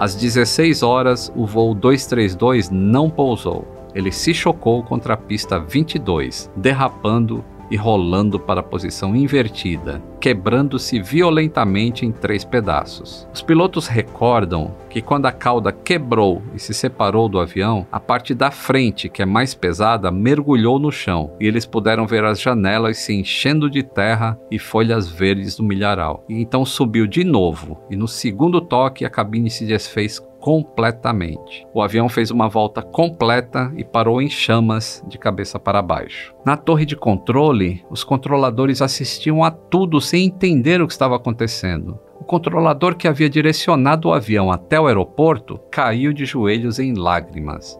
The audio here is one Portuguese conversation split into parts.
Às 16 horas, o voo 232 não pousou. Ele se chocou contra a pista 22, derrapando e rolando para a posição invertida, quebrando-se violentamente em três pedaços. Os pilotos recordam que quando a cauda quebrou e se separou do avião, a parte da frente, que é mais pesada, mergulhou no chão e eles puderam ver as janelas se enchendo de terra e folhas verdes do milharal. E então subiu de novo, e no segundo toque a cabine se desfez completamente. O avião fez uma volta completa e parou em chamas de cabeça para baixo. Na torre de controle, os controladores assistiam a tudo sem entender o que estava acontecendo. O controlador que havia direcionado o avião até o aeroporto caiu de joelhos em lágrimas.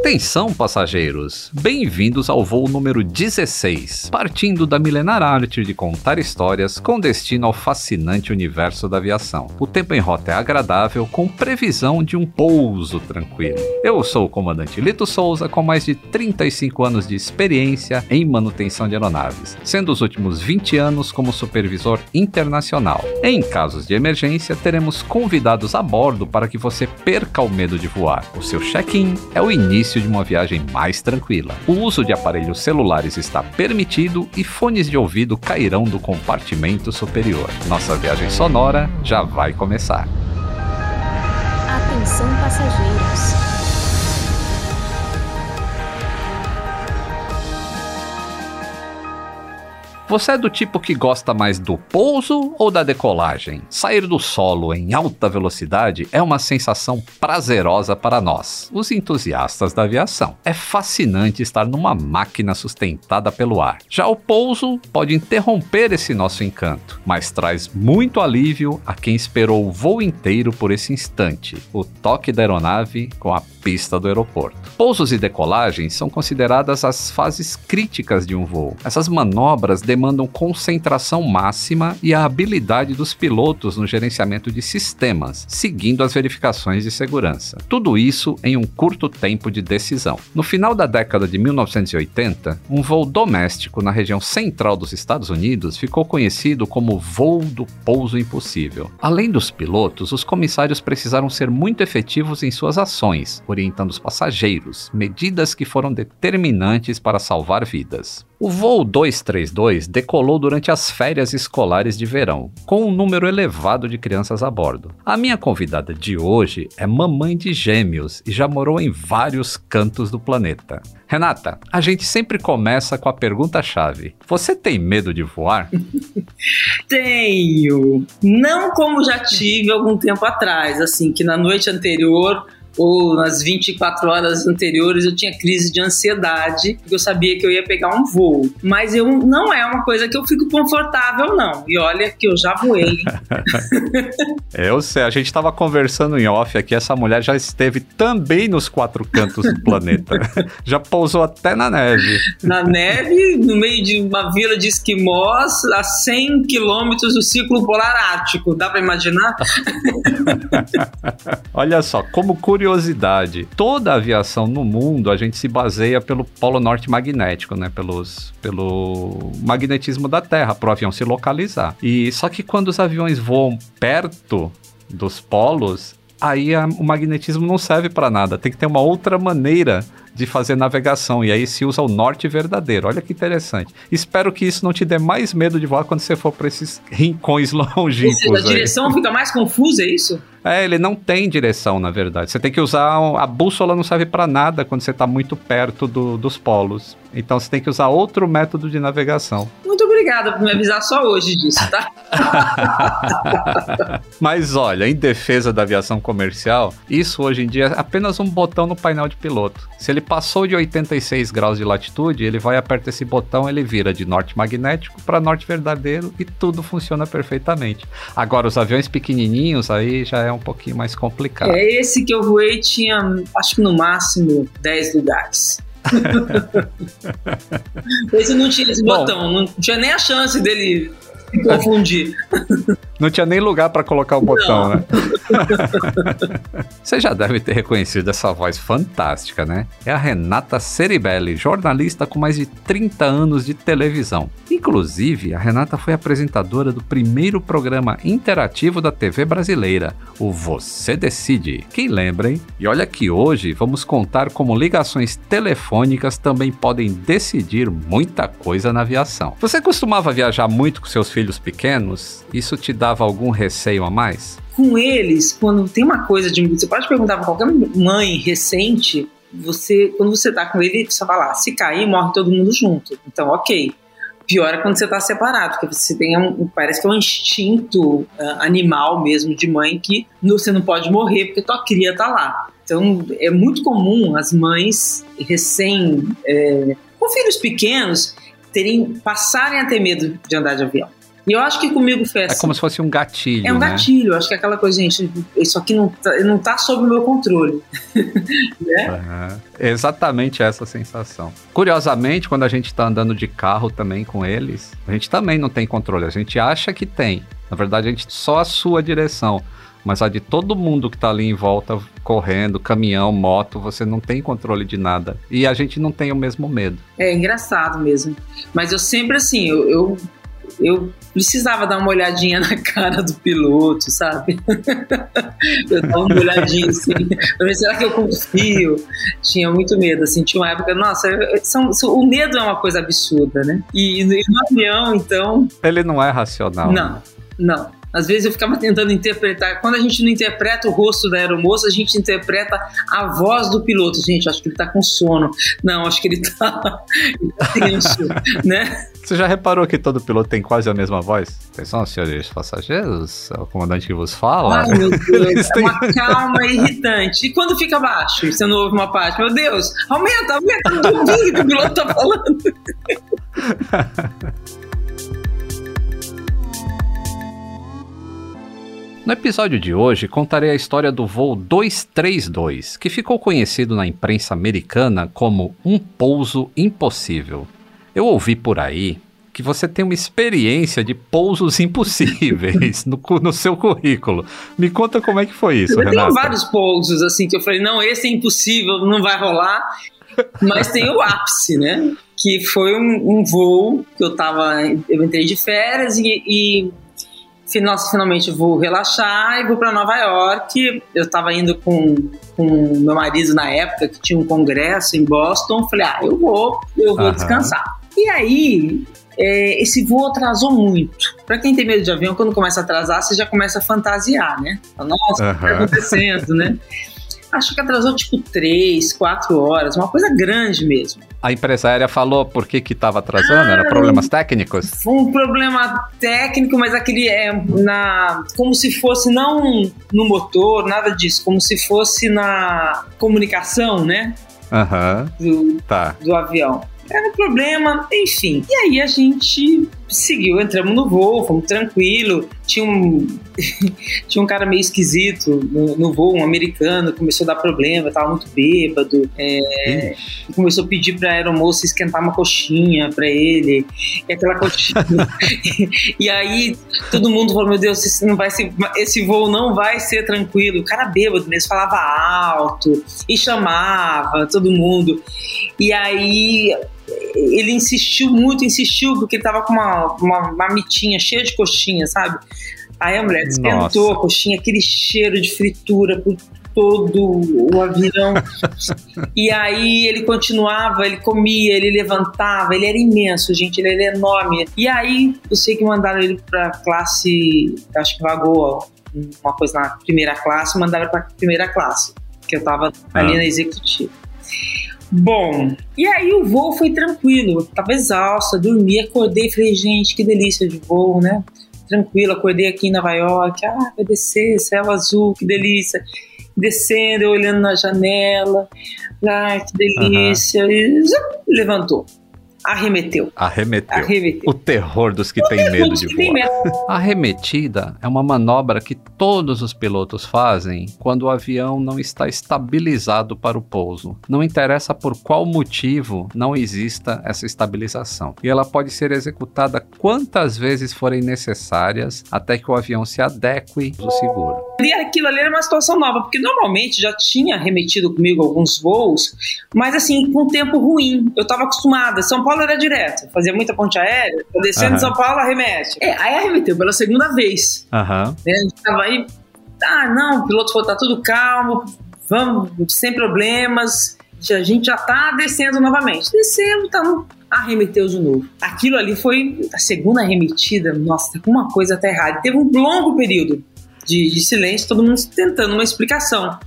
Atenção, passageiros! Bem-vindos ao voo número 16, partindo da milenar arte de contar histórias com destino ao fascinante universo da aviação. O tempo em rota é agradável, com previsão de um pouso tranquilo. Eu sou o comandante Lito Souza, com mais de 35 anos de experiência em manutenção de aeronaves, sendo os últimos 20 anos como supervisor internacional. Em casos de emergência, teremos convidados a bordo para que você perca o medo de voar. O seu check-in é o início início de uma viagem mais tranquila. O uso de aparelhos celulares está permitido e fones de ouvido cairão do compartimento superior. Nossa viagem sonora já vai começar. Atenção passageiros. Você é do tipo que gosta mais do pouso ou da decolagem? Sair do solo em alta velocidade é uma sensação prazerosa para nós, os entusiastas da aviação. É fascinante estar numa máquina sustentada pelo ar. Já o pouso pode interromper esse nosso encanto, mas traz muito alívio a quem esperou o voo inteiro por esse instante o toque da aeronave com a pista do aeroporto. Pousos e decolagens são consideradas as fases críticas de um voo. Essas manobras demandam concentração máxima e a habilidade dos pilotos no gerenciamento de sistemas, seguindo as verificações de segurança. Tudo isso em um curto tempo de decisão. No final da década de 1980, um voo doméstico na região central dos Estados Unidos ficou conhecido como voo do pouso impossível. Além dos pilotos, os comissários precisaram ser muito efetivos em suas ações, orientando os passageiros, medidas que foram determinantes para salvar vidas. O voo 232 decolou durante as férias escolares de verão, com um número elevado de crianças a bordo. A minha convidada de hoje é mamãe de gêmeos e já morou em vários cantos do planeta. Renata, a gente sempre começa com a pergunta-chave: Você tem medo de voar? Tenho. Não como já tive algum tempo atrás, assim, que na noite anterior ou nas 24 horas anteriores eu tinha crise de ansiedade, porque eu sabia que eu ia pegar um voo. Mas eu não é uma coisa que eu fico confortável, não. E olha que eu já voei. eu sei, a gente estava conversando em off aqui, essa mulher já esteve também nos quatro cantos do planeta. já pousou até na neve. Na neve, no meio de uma vila de esquimós, a 100 quilômetros do Círculo Polar Ártico. Dá para imaginar? olha só, como curioso curiosidade, toda a aviação no mundo a gente se baseia pelo polo norte magnético, né? Pelos, pelo magnetismo da Terra, para o avião se localizar. E só que quando os aviões voam perto dos polos, aí a, o magnetismo não serve para nada. Tem que ter uma outra maneira de fazer navegação. E aí se usa o norte verdadeiro. Olha que interessante. Espero que isso não te dê mais medo de voar quando você for para esses rincões longínquos. A direção fica mais confusa, é isso? É, ele não tem direção, na verdade. Você tem que usar. A bússola não serve para nada quando você está muito perto do, dos polos. Então você tem que usar outro método de navegação. Muito obrigada por me avisar só hoje disso, tá? Mas olha, em defesa da aviação comercial, isso hoje em dia é apenas um botão no painel de piloto. Se ele passou de 86 graus de latitude, ele vai apertar esse botão, ele vira de norte magnético para norte verdadeiro e tudo funciona perfeitamente. Agora, os aviões pequenininhos aí já é um pouquinho mais complicado. É esse que eu voei tinha, acho que no máximo 10 lugares. Esse não tinha esse Bom, botão, não tinha nem a chance dele se confundir. Não tinha nem lugar para colocar o botão, Não. né? Você já deve ter reconhecido essa voz fantástica, né? É a Renata Ceribelli, jornalista com mais de 30 anos de televisão. Inclusive, a Renata foi apresentadora do primeiro programa interativo da TV brasileira, o Você Decide. Quem lembra, hein? E olha que hoje vamos contar como ligações telefônicas também podem decidir muita coisa na aviação. Você costumava viajar muito com seus filhos pequenos? Isso te dá dava algum receio a mais? Com eles, quando tem uma coisa de. Você pode perguntar para qualquer mãe recente, você, quando você tá com ele, você fala, ah, se cair, morre todo mundo junto. Então, ok. Pior é quando você tá separado, porque você tem um, parece que é um instinto uh, animal mesmo de mãe que você não pode morrer porque tua cria tá lá. Então, é muito comum as mães recém, é, com filhos pequenos, terem, passarem a ter medo de andar de avião. E eu acho que comigo foi assim. É como se fosse um gatilho. É um né? gatilho. Eu acho que é aquela coisa, gente, isso aqui não tá, não tá sob o meu controle. né? Uhum. Exatamente essa sensação. Curiosamente, quando a gente está andando de carro também com eles, a gente também não tem controle. A gente acha que tem. Na verdade, a gente só a sua direção. Mas a de todo mundo que está ali em volta, correndo, caminhão, moto, você não tem controle de nada. E a gente não tem o mesmo medo. É engraçado mesmo. Mas eu sempre assim, eu, eu eu precisava dar uma olhadinha na cara do piloto, sabe? eu dava uma olhadinha assim, ver será que eu confio? Tinha muito medo, assim, tinha uma época, nossa, são, são, o medo é uma coisa absurda, né? E, e no avião, então. Ele não é racional. Não, né? não. Às vezes eu ficava tentando interpretar. Quando a gente não interpreta o rosto da aeromoça, a gente interpreta a voz do piloto. Gente, acho que ele tá com sono. Não, acho que ele tá, ele tá tenso, né? Você já reparou que todo piloto tem quase a mesma voz? Atenção, senhores passageiros, é o comandante que vos fala. Ai, meu Deus, é uma calma irritante. E quando fica baixo, você não ouve uma parte, meu Deus, aumenta, aumenta, não duvido que o piloto tá falando. No episódio de hoje, contarei a história do voo 232, que ficou conhecido na imprensa americana como um pouso impossível. Eu ouvi por aí que você tem uma experiência de pousos impossíveis no, no, seu currículo. Me conta como é que foi isso, eu Renata. Eu tenho vários pousos, assim, que eu falei, não, esse é impossível, não vai rolar. Mas tem o ápice, né? Que foi um, um voo que eu tava, eu entrei de férias e, e nossa, finalmente vou relaxar e vou para Nova York. Eu estava indo com, com meu marido na época, que tinha um congresso em Boston. Falei, ah, eu vou, eu vou uhum. descansar. E aí, é, esse voo atrasou muito. Para quem tem medo de avião, quando começa a atrasar, você já começa a fantasiar, né? Nossa, uhum. o que tá acontecendo, né? acho que atrasou tipo três, quatro horas, uma coisa grande mesmo. A empresária falou por que que estava atrasando? Ah, Era problemas técnicos? Um problema técnico, mas aquele é na como se fosse não no motor, nada disso, como se fosse na comunicação, né? Aham. Uhum. Do, tá. do avião. Era um problema, enfim. E aí a gente seguiu, entramos no voo, fomos tranquilo. Tinha um, tinha um cara meio esquisito no, no, voo, um americano, começou a dar problema, tava muito bêbado. É, começou a pedir pra aeromoça esquentar uma coxinha pra ele. E aquela coxinha. e aí todo mundo falou: Meu Deus, esse, não vai ser, esse voo não vai ser tranquilo. O cara bêbado mesmo, falava alto e chamava todo mundo. E aí ele insistiu muito, insistiu, porque ele tava com uma, uma cheia de coxinha, sabe? Aí a mulher esquentou a coxinha, aquele cheiro de fritura por todo o avião. e aí ele continuava, ele comia, ele levantava, ele era imenso, gente, ele era enorme. E aí eu sei que mandaram ele pra classe, acho que vagou uma coisa na primeira classe, mandaram pra primeira classe, que eu tava ali ah. na executiva. Bom, e aí o voo foi tranquilo. Tava exausta, dormi, acordei, falei, gente, que delícia de voo, né? Tranquilo, acordei aqui em Nova York, ah, vai descer, céu azul, que delícia. Descendo, eu olhando na janela, ah, que delícia. Uhum. E levantou. Arremeteu. Arremeteu. Arremeteu. O terror dos que têm medo de voar. Arremetida é uma manobra que todos os pilotos fazem quando o avião não está estabilizado para o pouso. Não interessa por qual motivo não exista essa estabilização. E ela pode ser executada quantas vezes forem necessárias até que o avião se adeque ao seguro. E aquilo ali era uma situação nova, porque normalmente já tinha remetido comigo alguns voos, mas assim, com tempo ruim. Eu estava acostumada. São Paulo Paulo era direto, fazia muita ponte aérea, descendo uhum. de São Paulo, arremete. É, aí arremeteu pela segunda vez. Uhum. Né, a gente tava aí, ah, não, o piloto falou, tá tudo calmo, vamos, sem problemas, a gente já tá descendo novamente. Descendo, tá arremeteu de novo. Aquilo ali foi a segunda arremetida, nossa, uma coisa até errada. Teve um longo período de, de, silêncio, todo mundo tentando uma explicação.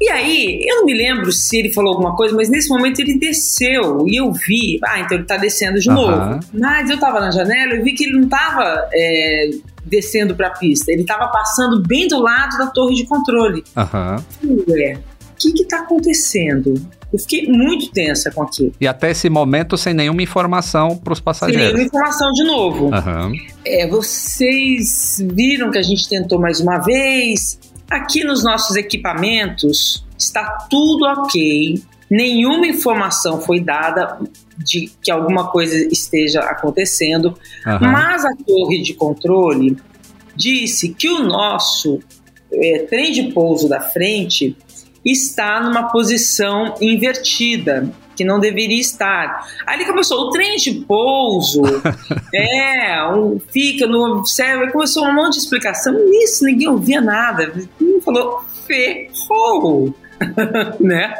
E aí, eu não me lembro se ele falou alguma coisa, mas nesse momento ele desceu e eu vi, ah, então ele tá descendo de uhum. novo. Mas eu tava na janela e vi que ele não tava é, descendo pra pista, ele tava passando bem do lado da torre de controle. Uhum. Ué, que que tá acontecendo? Eu fiquei muito tensa com aquilo. E até esse momento sem nenhuma informação para os passageiros. Sem nenhuma informação de novo. Uhum. É, vocês viram que a gente tentou mais uma vez. Aqui nos nossos equipamentos está tudo ok. Nenhuma informação foi dada de que alguma coisa esteja acontecendo, uhum. mas a torre de controle disse que o nosso é, trem de pouso da frente está numa posição invertida, que não deveria estar. Ele começou, o trem de pouso, é, um, fica no aí começou um monte de explicação, isso, ninguém ouvia nada. Ele falou, ferrou, né?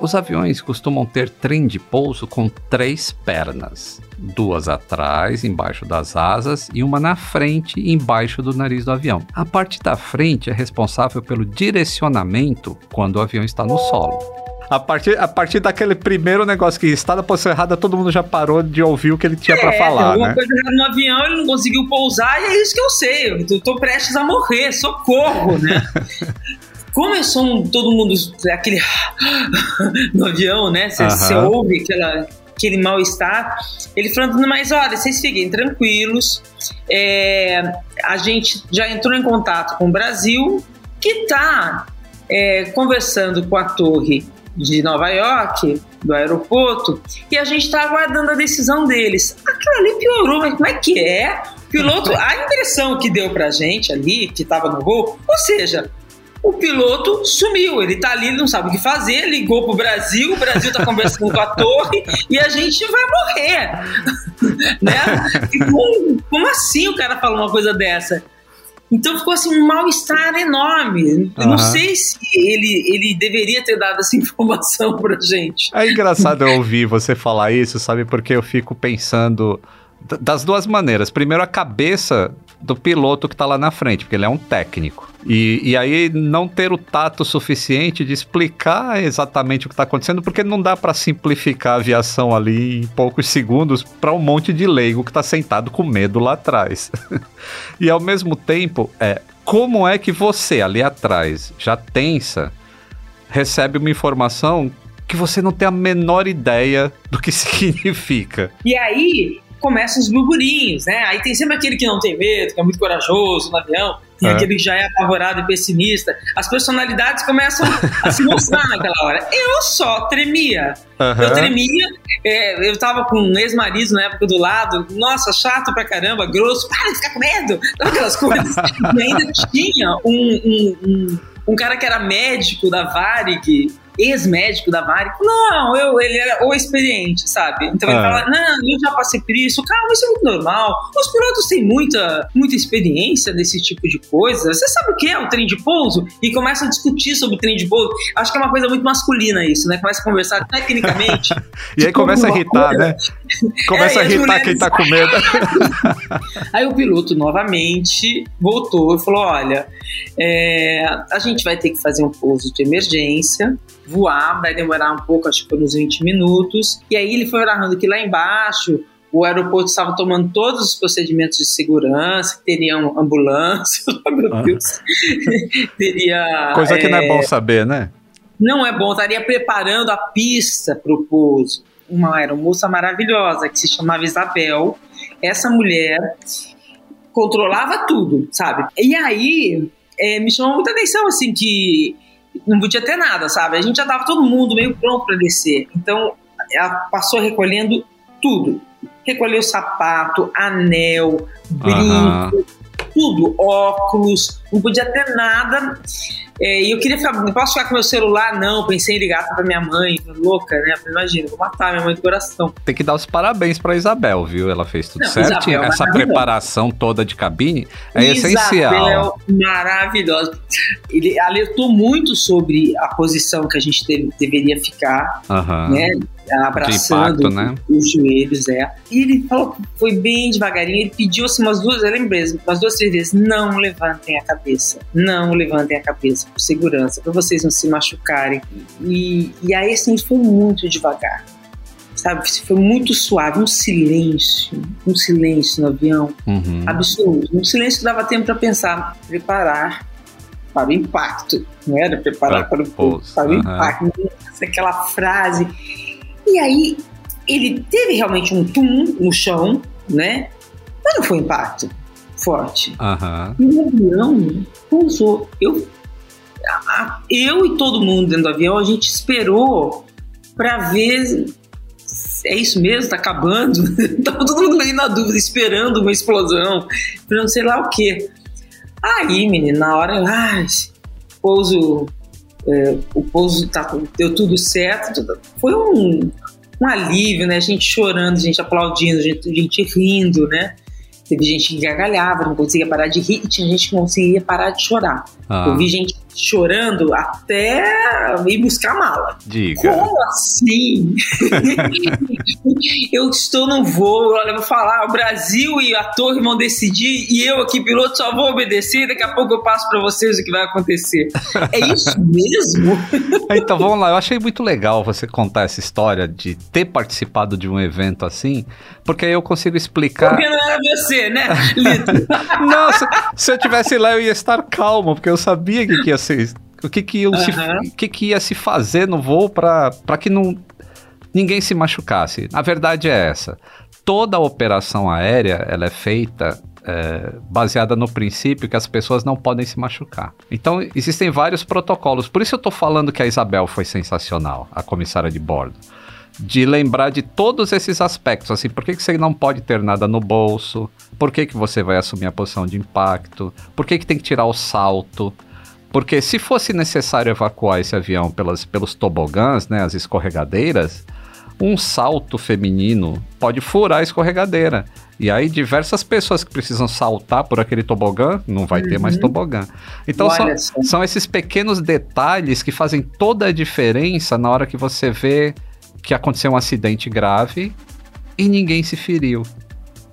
Os aviões costumam ter trem de pouso com três pernas, duas atrás, embaixo das asas, e uma na frente, embaixo do nariz do avião. A parte da frente é responsável pelo direcionamento quando o avião está no solo. A partir, a partir daquele primeiro negócio que está na posição errada, todo mundo já parou de ouvir o que ele tinha é, para falar. Alguma né? coisa no avião, ele não conseguiu pousar, e é isso que eu sei. Eu tô prestes a morrer, socorro, né? começou um, todo mundo aquele no avião, né? Você uhum. ouve aquela, aquele mal-estar. Ele falando, mas olha, vocês fiquem tranquilos. É, a gente já entrou em contato com o Brasil, que está é, conversando com a torre de Nova York, do aeroporto, e a gente está aguardando a decisão deles. Aquilo ali piorou, mas como é que é? Piloto, a impressão que deu pra gente ali, que estava no voo, ou seja, o piloto sumiu. Ele tá ali, ele não sabe o que fazer, ligou pro Brasil, o Brasil tá conversando com a torre e a gente vai morrer. né? Como, como, assim o cara falou uma coisa dessa? Então ficou assim um mal-estar enorme. Eu uhum. não sei se ele, ele deveria ter dado essa informação pra gente. É engraçado eu ouvir você falar isso, sabe? Porque eu fico pensando das duas maneiras. Primeiro, a cabeça do piloto que está lá na frente, porque ele é um técnico. E, e aí não ter o tato suficiente de explicar exatamente o que está acontecendo, porque não dá para simplificar a aviação ali em poucos segundos para um monte de leigo que está sentado com medo lá atrás. e ao mesmo tempo, é como é que você ali atrás, já tensa, recebe uma informação que você não tem a menor ideia do que significa. E aí, começam os burburinhos, né? Aí tem sempre aquele que não tem medo, que é muito corajoso no avião, tem é. aquele que já é apavorado e pessimista. As personalidades começam a se mostrar naquela hora. Eu só tremia. Uhum. Eu tremia, é, eu tava com um ex-marido na época do lado, nossa, chato pra caramba, grosso, para de ficar com medo, aquelas coisas. e ainda tinha um, um, um, um cara que era médico da Varig, ex-médico da Mari, não, eu, ele era o experiente, sabe? Então ele ah. fala, não, eu já passei por isso, calma, isso é muito normal. Os pilotos têm muita, muita experiência nesse tipo de coisa. Você sabe o que é o trem de pouso? E começa a discutir sobre o trem de pouso. Acho que é uma coisa muito masculina isso, né? Começa a conversar tecnicamente. e aí começa a irritar, coisa. né? Começa é, a irritar quem tá com medo. aí o piloto novamente voltou e falou: olha, é, a gente vai ter que fazer um pouso de emergência, voar, vai demorar um pouco, acho que uns 20 minutos. E aí ele foi narrando que lá embaixo o aeroporto estava tomando todos os procedimentos de segurança, teriam ambulância, meu ah. Deus, teria... Coisa que é, não é bom saber, né? Não é bom, estaria preparando a pista para o pouso. Uma aeromoça maravilhosa que se chamava Isabel. Essa mulher controlava tudo, sabe? E aí é, me chamou muita atenção, assim, que não podia ter nada, sabe? A gente já tava todo mundo meio pronto para descer. Então ela passou recolhendo tudo. Recolheu sapato, anel, brinco, uhum. tudo, óculos, não podia ter nada. É, e eu queria ficar, não posso ficar com meu celular, não. Pensei em ligar pra minha mãe, louca, né? Imagina, vou matar minha mãe do coração. Tem que dar os parabéns pra Isabel, viu? Ela fez tudo não, certo. Isabel, Essa preparação toda de cabine é Isabel, essencial. Isabel, maravilhosa. Ele alertou muito sobre a posição que a gente deve, deveria ficar, uhum. né? Abraçando impacto, né? os joelhos, é. E ele falou que foi bem devagarinho, ele pediu assim umas duas, eu lembro mesmo, umas duas, três vezes, não levantem a cabeça, não levantem a cabeça, por segurança, para vocês não se machucarem. E, e aí, assim, foi muito devagar, sabe? Foi muito suave, um silêncio, um silêncio no avião, uhum. absoluto, um silêncio que dava tempo para pensar, preparar para o impacto, não era preparar para, para o, para o uhum. impacto, aquela frase e aí ele teve realmente um tum no chão, né? Mas não foi impacto forte. Uhum. E o avião pousou. Eu, eu e todo mundo dentro do avião, a gente esperou para ver. É isso mesmo? Tá acabando? Tava todo mundo meio na dúvida, esperando uma explosão, esperando sei lá o quê. Aí, menina, na hora, ai, pouso é, o pouso tá, deu tudo certo. Foi um, um alívio, né? A gente chorando, gente aplaudindo, gente, gente rindo, né? Teve gente que gargalhava, não conseguia parar de rir, e tinha gente que não conseguia parar de chorar. Ah. Eu vi gente chorando até ir buscar a mala. Diga. Como assim? eu estou no voo, olha, eu vou falar, o Brasil e a torre vão decidir e eu aqui, piloto, só vou obedecer daqui a pouco eu passo para vocês o que vai acontecer. É isso mesmo? então, vamos lá. Eu achei muito legal você contar essa história de ter participado de um evento assim, porque aí eu consigo explicar... Porque não era você, né, Lito? não, se, se eu tivesse lá eu ia estar calmo, porque eu sabia que, que ia ser o que que, uhum. se, o que que ia se fazer no voo para que não, ninguém se machucasse. A verdade é essa. Toda a operação aérea ela é feita é, baseada no princípio que as pessoas não podem se machucar. Então, existem vários protocolos. Por isso eu estou falando que a Isabel foi sensacional, a comissária de bordo. De lembrar de todos esses aspectos, assim, por que, que você não pode ter nada no bolso? Por que, que você vai assumir a posição de impacto? Por que, que tem que tirar o salto? Porque se fosse necessário evacuar esse avião pelas, pelos tobogãs, né, as escorregadeiras, um salto feminino pode furar a escorregadeira. E aí, diversas pessoas que precisam saltar por aquele tobogã, não vai uhum. ter mais uhum. tobogã. Então, são, são, esses pequenos detalhes que fazem toda a diferença na hora que você vê que aconteceu um acidente grave e ninguém se feriu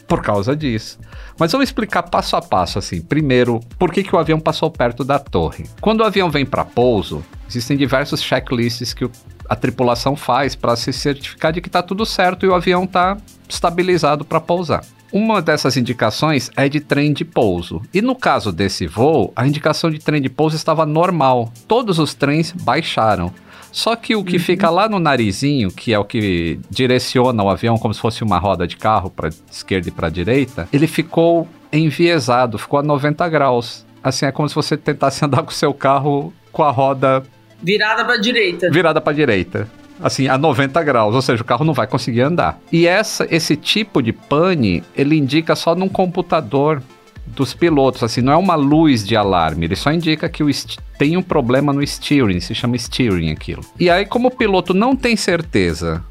por causa disso. Mas vamos explicar passo a passo assim. Primeiro, por que, que o avião passou perto da torre? Quando o avião vem para pouso, existem diversos checklists que a tripulação faz para se certificar de que está tudo certo e o avião está estabilizado para pousar. Uma dessas indicações é de trem de pouso. E no caso desse voo, a indicação de trem de pouso estava normal. Todos os trens baixaram. Só que o que uhum. fica lá no narizinho, que é o que direciona o avião como se fosse uma roda de carro para esquerda e para direita, ele ficou enviesado, ficou a 90 graus. Assim, é como se você tentasse andar com o seu carro com a roda virada para direita. Virada para direita assim, a 90 graus, ou seja, o carro não vai conseguir andar. E essa, esse tipo de pane, ele indica só num computador dos pilotos, assim, não é uma luz de alarme, ele só indica que o tem um problema no steering, se chama steering aquilo. E aí, como o piloto não tem certeza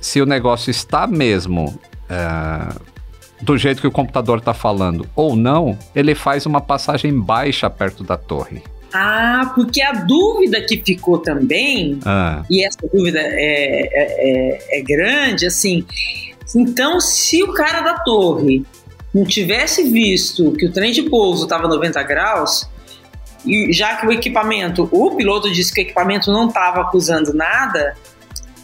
se o negócio está mesmo é, do jeito que o computador está falando ou não, ele faz uma passagem baixa perto da torre. Ah, porque a dúvida que ficou também, ah. e essa dúvida é, é, é, é grande, assim, então se o cara da torre não tivesse visto que o trem de pouso estava 90 graus, e já que o equipamento, o piloto disse que o equipamento não estava acusando nada,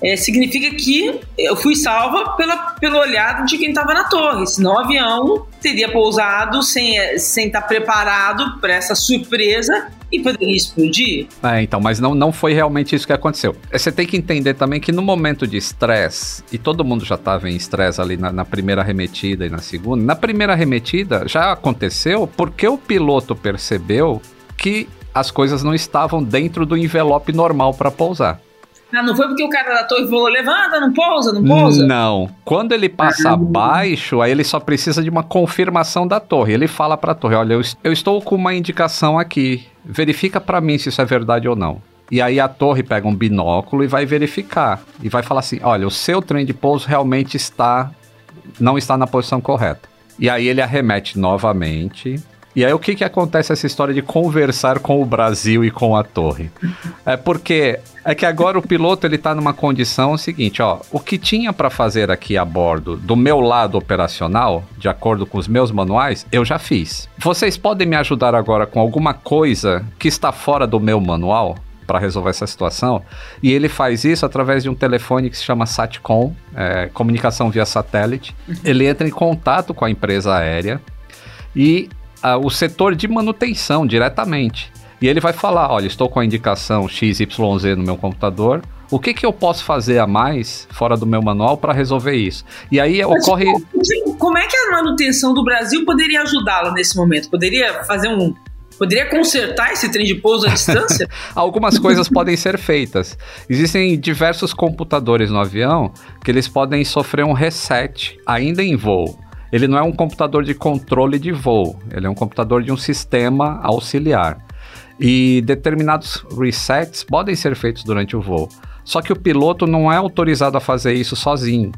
é, significa que eu fui salva pela, pelo olhar de quem estava na torre, senão o avião teria pousado sem, sem estar preparado para essa surpresa e poderia explodir. É, então, mas não, não foi realmente isso que aconteceu. É, você tem que entender também que no momento de estresse, e todo mundo já estava em estresse ali na, na, primeira arremetida e na segunda, na primeira arremetida já aconteceu porque o piloto percebeu que as coisas não estavam dentro do envelope normal para pousar. Ah, não foi porque o cara da torre falou, levanta, não pousa, não pousa? Não. Quando ele passa abaixo, aí ele só precisa de uma confirmação da torre. Ele fala para a torre, olha, eu, eu estou com uma indicação aqui. Verifica para mim se isso é verdade ou não. E aí a torre pega um binóculo e vai verificar. E vai falar assim, olha, o seu trem de pouso realmente está... Não está na posição correta. E aí ele arremete novamente e aí o que que acontece essa história de conversar com o Brasil e com a torre? É porque é que agora o piloto ele tá numa condição seguinte, ó, o que tinha para fazer aqui a bordo do meu lado operacional, de acordo com os meus manuais, eu já fiz. Vocês podem me ajudar agora com alguma coisa que está fora do meu manual? para resolver essa situação. E ele faz isso através de um telefone que se chama SATCOM, é, comunicação via satélite. Ele entra em contato com a empresa aérea e o setor de manutenção diretamente. E ele vai falar: olha, estou com a indicação XYZ no meu computador. O que, que eu posso fazer a mais fora do meu manual para resolver isso? E aí Mas, ocorre. Como é que a manutenção do Brasil poderia ajudá-lo nesse momento? Poderia fazer um, Poderia consertar esse trem de pouso à distância? Algumas coisas podem ser feitas. Existem diversos computadores no avião que eles podem sofrer um reset ainda em voo ele não é um computador de controle de voo, ele é um computador de um sistema auxiliar. E determinados resets podem ser feitos durante o voo. Só que o piloto não é autorizado a fazer isso sozinho.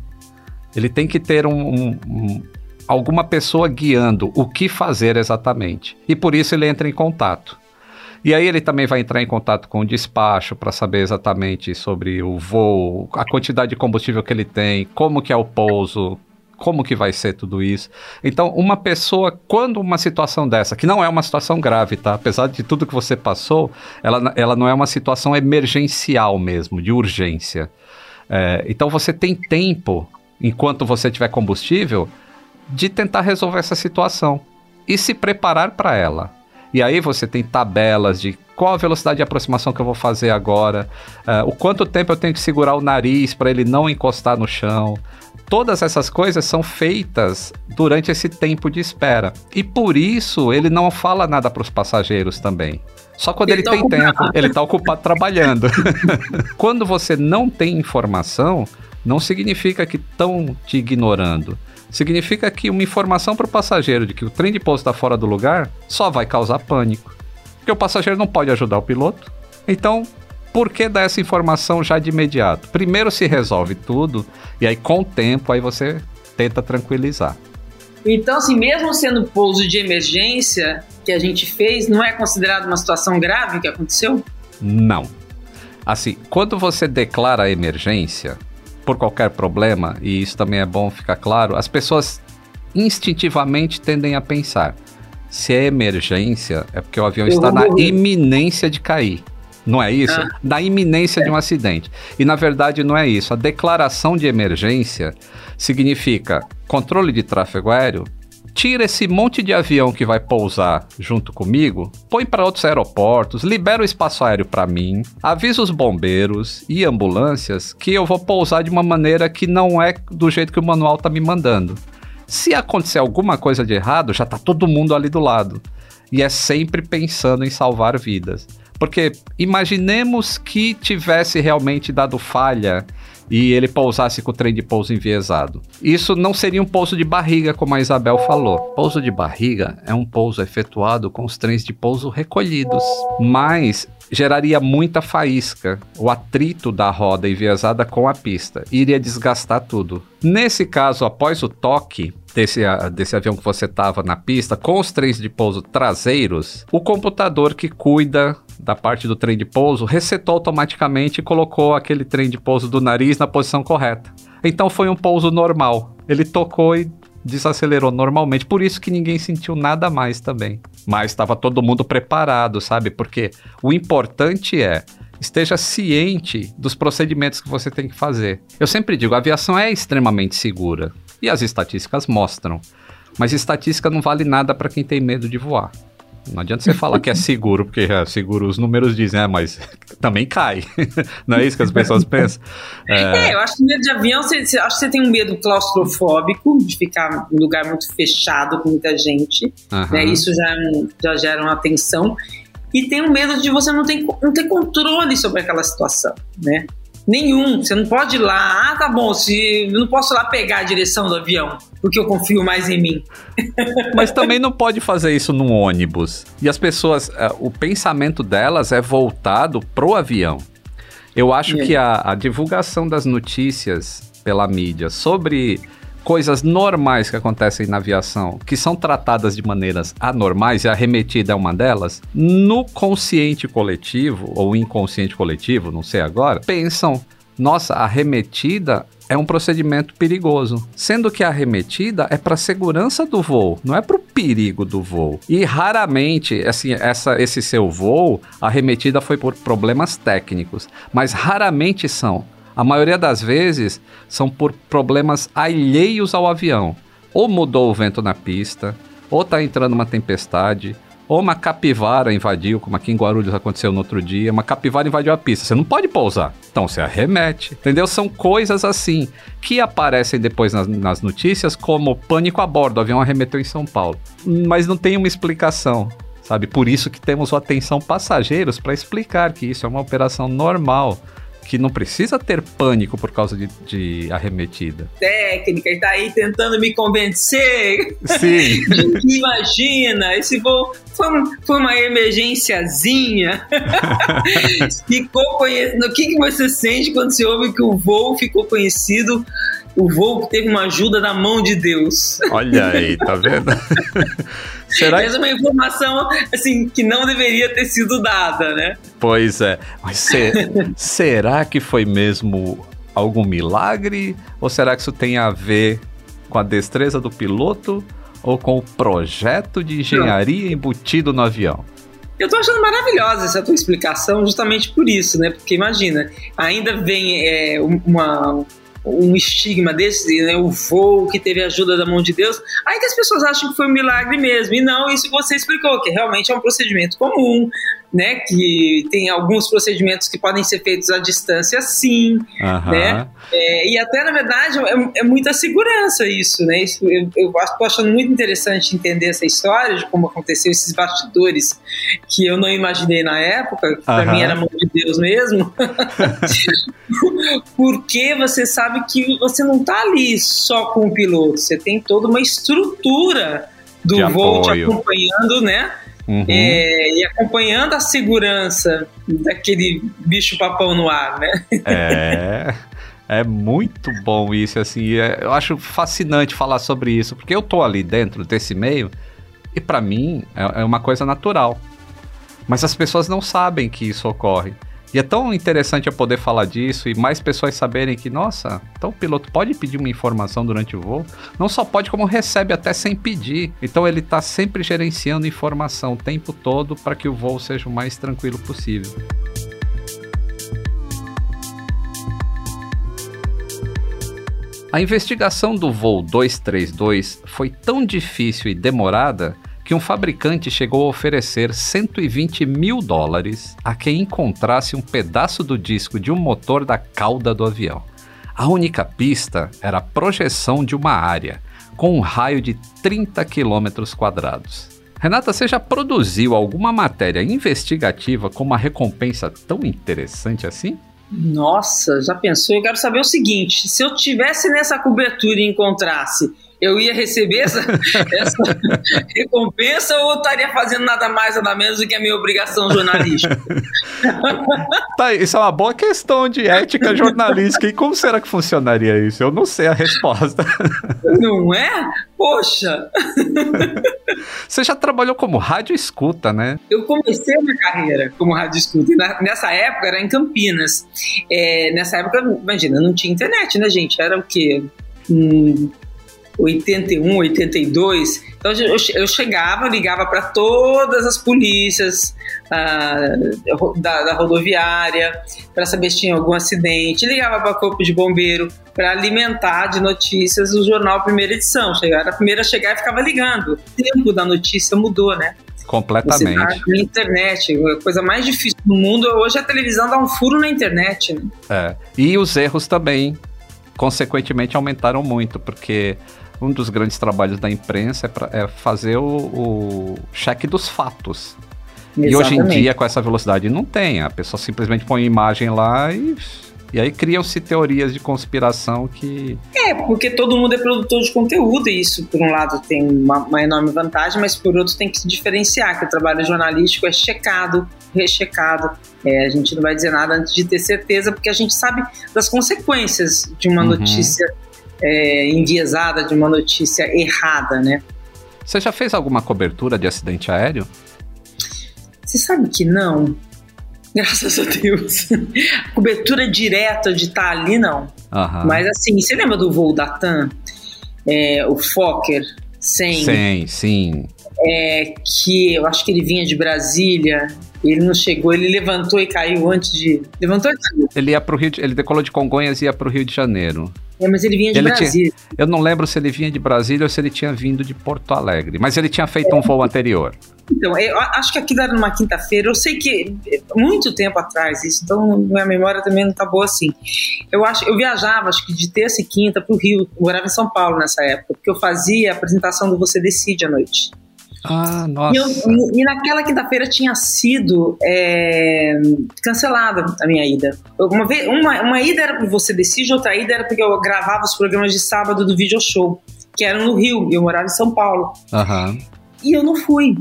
Ele tem que ter um, um, um, alguma pessoa guiando o que fazer exatamente. E por isso ele entra em contato. E aí ele também vai entrar em contato com o despacho para saber exatamente sobre o voo, a quantidade de combustível que ele tem, como que é o pouso, como que vai ser tudo isso. Então, uma pessoa, quando uma situação dessa, que não é uma situação grave, tá? Apesar de tudo que você passou, ela, ela não é uma situação emergencial mesmo, de urgência. É, então, você tem tempo, enquanto você tiver combustível, de tentar resolver essa situação e se preparar para ela. E aí você tem tabelas de qual a velocidade de aproximação que eu vou fazer agora, uh, o quanto tempo eu tenho que segurar o nariz para ele não encostar no chão, todas essas coisas são feitas durante esse tempo de espera. E por isso ele não fala nada para os passageiros também. Só quando ele, ele tá tem ocupado. tempo, ele está ocupado trabalhando. quando você não tem informação, não significa que estão te ignorando. Significa que uma informação para o passageiro de que o trem de pouso está fora do lugar só vai causar pânico. Porque o passageiro não pode ajudar o piloto. Então, por que dar essa informação já de imediato? Primeiro se resolve tudo e aí com o tempo aí você tenta tranquilizar. Então, assim, mesmo sendo pouso de emergência que a gente fez, não é considerado uma situação grave que aconteceu? Não. Assim, quando você declara a emergência por qualquer problema, e isso também é bom ficar claro, as pessoas instintivamente tendem a pensar: se é emergência, é porque o avião Eu está na iminência de cair. Não é isso? Ah. Da iminência é. de um acidente. E na verdade não é isso. A declaração de emergência significa controle de tráfego aéreo. Tira esse monte de avião que vai pousar junto comigo, põe para outros aeroportos, libera o espaço aéreo para mim, avisa os bombeiros e ambulâncias que eu vou pousar de uma maneira que não é do jeito que o manual tá me mandando. Se acontecer alguma coisa de errado, já tá todo mundo ali do lado. E é sempre pensando em salvar vidas. Porque imaginemos que tivesse realmente dado falha e ele pousasse com o trem de pouso enviesado. Isso não seria um pouso de barriga, como a Isabel falou. Pouso de barriga é um pouso efetuado com os trens de pouso recolhidos, mas geraria muita faísca, o atrito da roda enviesada com a pista, iria desgastar tudo. Nesse caso, após o toque, desse, desse avião que você estava na pista, com os trens de pouso traseiros, o computador que cuida da parte do trem de pouso resetou automaticamente e colocou aquele trem de pouso do nariz na posição correta. Então foi um pouso normal. Ele tocou e desacelerou normalmente. Por isso que ninguém sentiu nada mais também. Mas estava todo mundo preparado, sabe? Porque o importante é esteja ciente dos procedimentos que você tem que fazer. Eu sempre digo, a aviação é extremamente segura e as estatísticas mostram. Mas estatística não vale nada para quem tem medo de voar. Não adianta você falar que é seguro, porque é seguro, os números dizem, é, mas também cai. Não é isso que as pessoas pensam? É, é eu acho que medo de avião, você, você, acho que você tem um medo claustrofóbico, de ficar em um lugar muito fechado com muita gente. Uhum. Né? Isso já, é já gera uma tensão. E tem o um medo de você não ter, não ter controle sobre aquela situação, né? Nenhum. Você não pode ir lá, ah, tá bom, se eu não posso lá pegar a direção do avião, porque eu confio mais em mim. Mas também não pode fazer isso num ônibus. E as pessoas, eh, o pensamento delas é voltado pro avião. Eu acho que a, a divulgação das notícias pela mídia sobre coisas normais que acontecem na aviação, que são tratadas de maneiras anormais, e a remetida é uma delas, no consciente coletivo, ou inconsciente coletivo, não sei agora, pensam. Nossa, a remetida é um procedimento perigoso, sendo que a arremetida é para segurança do voo, não é para o perigo do voo. E raramente, assim, essa, esse seu voo, a arremetida foi por problemas técnicos, mas raramente são a maioria das vezes são por problemas alheios ao avião. Ou mudou o vento na pista, ou está entrando uma tempestade, ou uma capivara invadiu, como aqui em Guarulhos aconteceu no outro dia, uma capivara invadiu a pista. Você não pode pousar. Então você arremete. Entendeu? São coisas assim que aparecem depois nas, nas notícias como pânico a bordo. O avião arremeteu em São Paulo. Mas não tem uma explicação sabe? Por isso que temos o atenção passageiros para explicar que isso é uma operação normal que não precisa ter pânico por causa de, de arremetida. Técnica, e tá aí tentando me convencer. Sim. Imagina, esse voo foi, foi uma emergênciazinha. ficou conhecido. O que, que você sente quando você ouve que o voo ficou conhecido? O voo que teve uma ajuda da mão de Deus. Olha aí, tá vendo? Será Essa é uma informação assim que não deveria ter sido dada, né? Pois é. Mas se, será que foi mesmo algum milagre? Ou será que isso tem a ver com a destreza do piloto ou com o projeto de engenharia não. embutido no avião? Eu tô achando maravilhosa essa tua explicação justamente por isso, né? Porque imagina, ainda vem é, uma, um estigma desse, né, o voo que teve ajuda da mão de Deus, aí que as pessoas acham que foi um milagre mesmo. E não, isso você explicou, que realmente é um procedimento comum, né? Que tem alguns procedimentos que podem ser feitos à distância, sim, uhum. né? É, e até, na verdade, é, é, muita segurança isso, né? Isso, eu, eu estou achando muito interessante entender essa história de como aconteceu esses bastidores que eu não imaginei na época, que para mim era mão de Deus mesmo. Porque você sabe que você não está ali só com o piloto, você tem toda uma estrutura do de voo apoio. te acompanhando, né? Uhum. É, e acompanhando a segurança daquele bicho papão no ar, né? É. É muito bom isso, assim. É, eu acho fascinante falar sobre isso, porque eu tô ali dentro desse meio e para mim é, é uma coisa natural. Mas as pessoas não sabem que isso ocorre. E é tão interessante eu poder falar disso e mais pessoas saberem que, nossa, então o piloto pode pedir uma informação durante o voo. Não só pode, como recebe até sem pedir. Então ele está sempre gerenciando informação o tempo todo para que o voo seja o mais tranquilo possível. A investigação do voo 232 foi tão difícil e demorada que um fabricante chegou a oferecer 120 mil dólares a quem encontrasse um pedaço do disco de um motor da cauda do avião. A única pista era a projeção de uma área, com um raio de 30 quilômetros quadrados. Renata, você já produziu alguma matéria investigativa com uma recompensa tão interessante assim? Nossa, já pensou? Eu quero saber o seguinte: se eu tivesse nessa cobertura e encontrasse eu ia receber essa, essa recompensa ou estaria fazendo nada mais, nada menos do que a minha obrigação jornalística? tá, isso é uma boa questão de ética jornalística. E como será que funcionaria isso? Eu não sei a resposta. Não é? Poxa! Você já trabalhou como rádio escuta, né? Eu comecei a minha carreira como rádio escuta. E na, nessa época era em Campinas. É, nessa época, imagina, não tinha internet, né, gente? Era o quê? Hum, 81, 82. Então eu, chegava, ligava para todas as polícias ah, da, da, rodoviária para saber se tinha algum acidente, ligava para o corpo de bombeiro para alimentar de notícias o jornal Primeira Edição. Chegava, a primeira a chegar e ficava ligando. O tempo da notícia mudou, né? Completamente. Tá na internet, a coisa mais difícil do mundo hoje é a televisão dar um furo na internet. Né? É. E os erros também, consequentemente, aumentaram muito, porque um dos grandes trabalhos da imprensa é, pra, é fazer o, o, cheque dos fatos. Exatamente. E hoje em dia, com essa velocidade, não tem. A pessoa simplesmente põe imagem lá e e aí criam-se teorias de conspiração que. É, porque todo mundo é produtor de conteúdo, e isso, por um lado, tem uma, uma enorme vantagem, mas por outro, tem que se diferenciar, que o trabalho jornalístico é checado, rechecado. É, a gente não vai dizer nada antes de ter certeza, porque a gente sabe das consequências de uma uhum. notícia é, enviesada, de uma notícia errada, né? Você já fez alguma cobertura de acidente aéreo? Você sabe que não. Graças a Deus. Cobertura direta de estar tá ali, não. Uhum. Mas assim, você lembra do voo da TAM? É, o Fokker 100? Sim, sim. É, que eu acho que ele vinha de Brasília. Ele não chegou, ele levantou e caiu antes de. Levantou e caiu. Ele ia pro Rio de, Ele decolou de Congonhas e ia pro Rio de Janeiro. É, mas ele vinha de ele Brasília. Tinha, eu não lembro se ele vinha de Brasília ou se ele tinha vindo de Porto Alegre. Mas ele tinha feito é. um voo anterior. Então, eu acho que aquilo era numa quinta-feira. Eu sei que muito tempo atrás isso, então minha memória também não tá boa assim. Eu acho, eu viajava, acho que de terça e quinta para o Rio. Eu morava em São Paulo nessa época, porque eu fazia a apresentação do Você Decide à noite. Ah, nossa. E, eu, e naquela quinta-feira tinha sido é, cancelada a minha ida. Uma, vez, uma, uma ida era porque você decide, outra ida era porque eu gravava os programas de sábado do video show, que eram no Rio, e eu morava em São Paulo. Uhum. E eu não fui.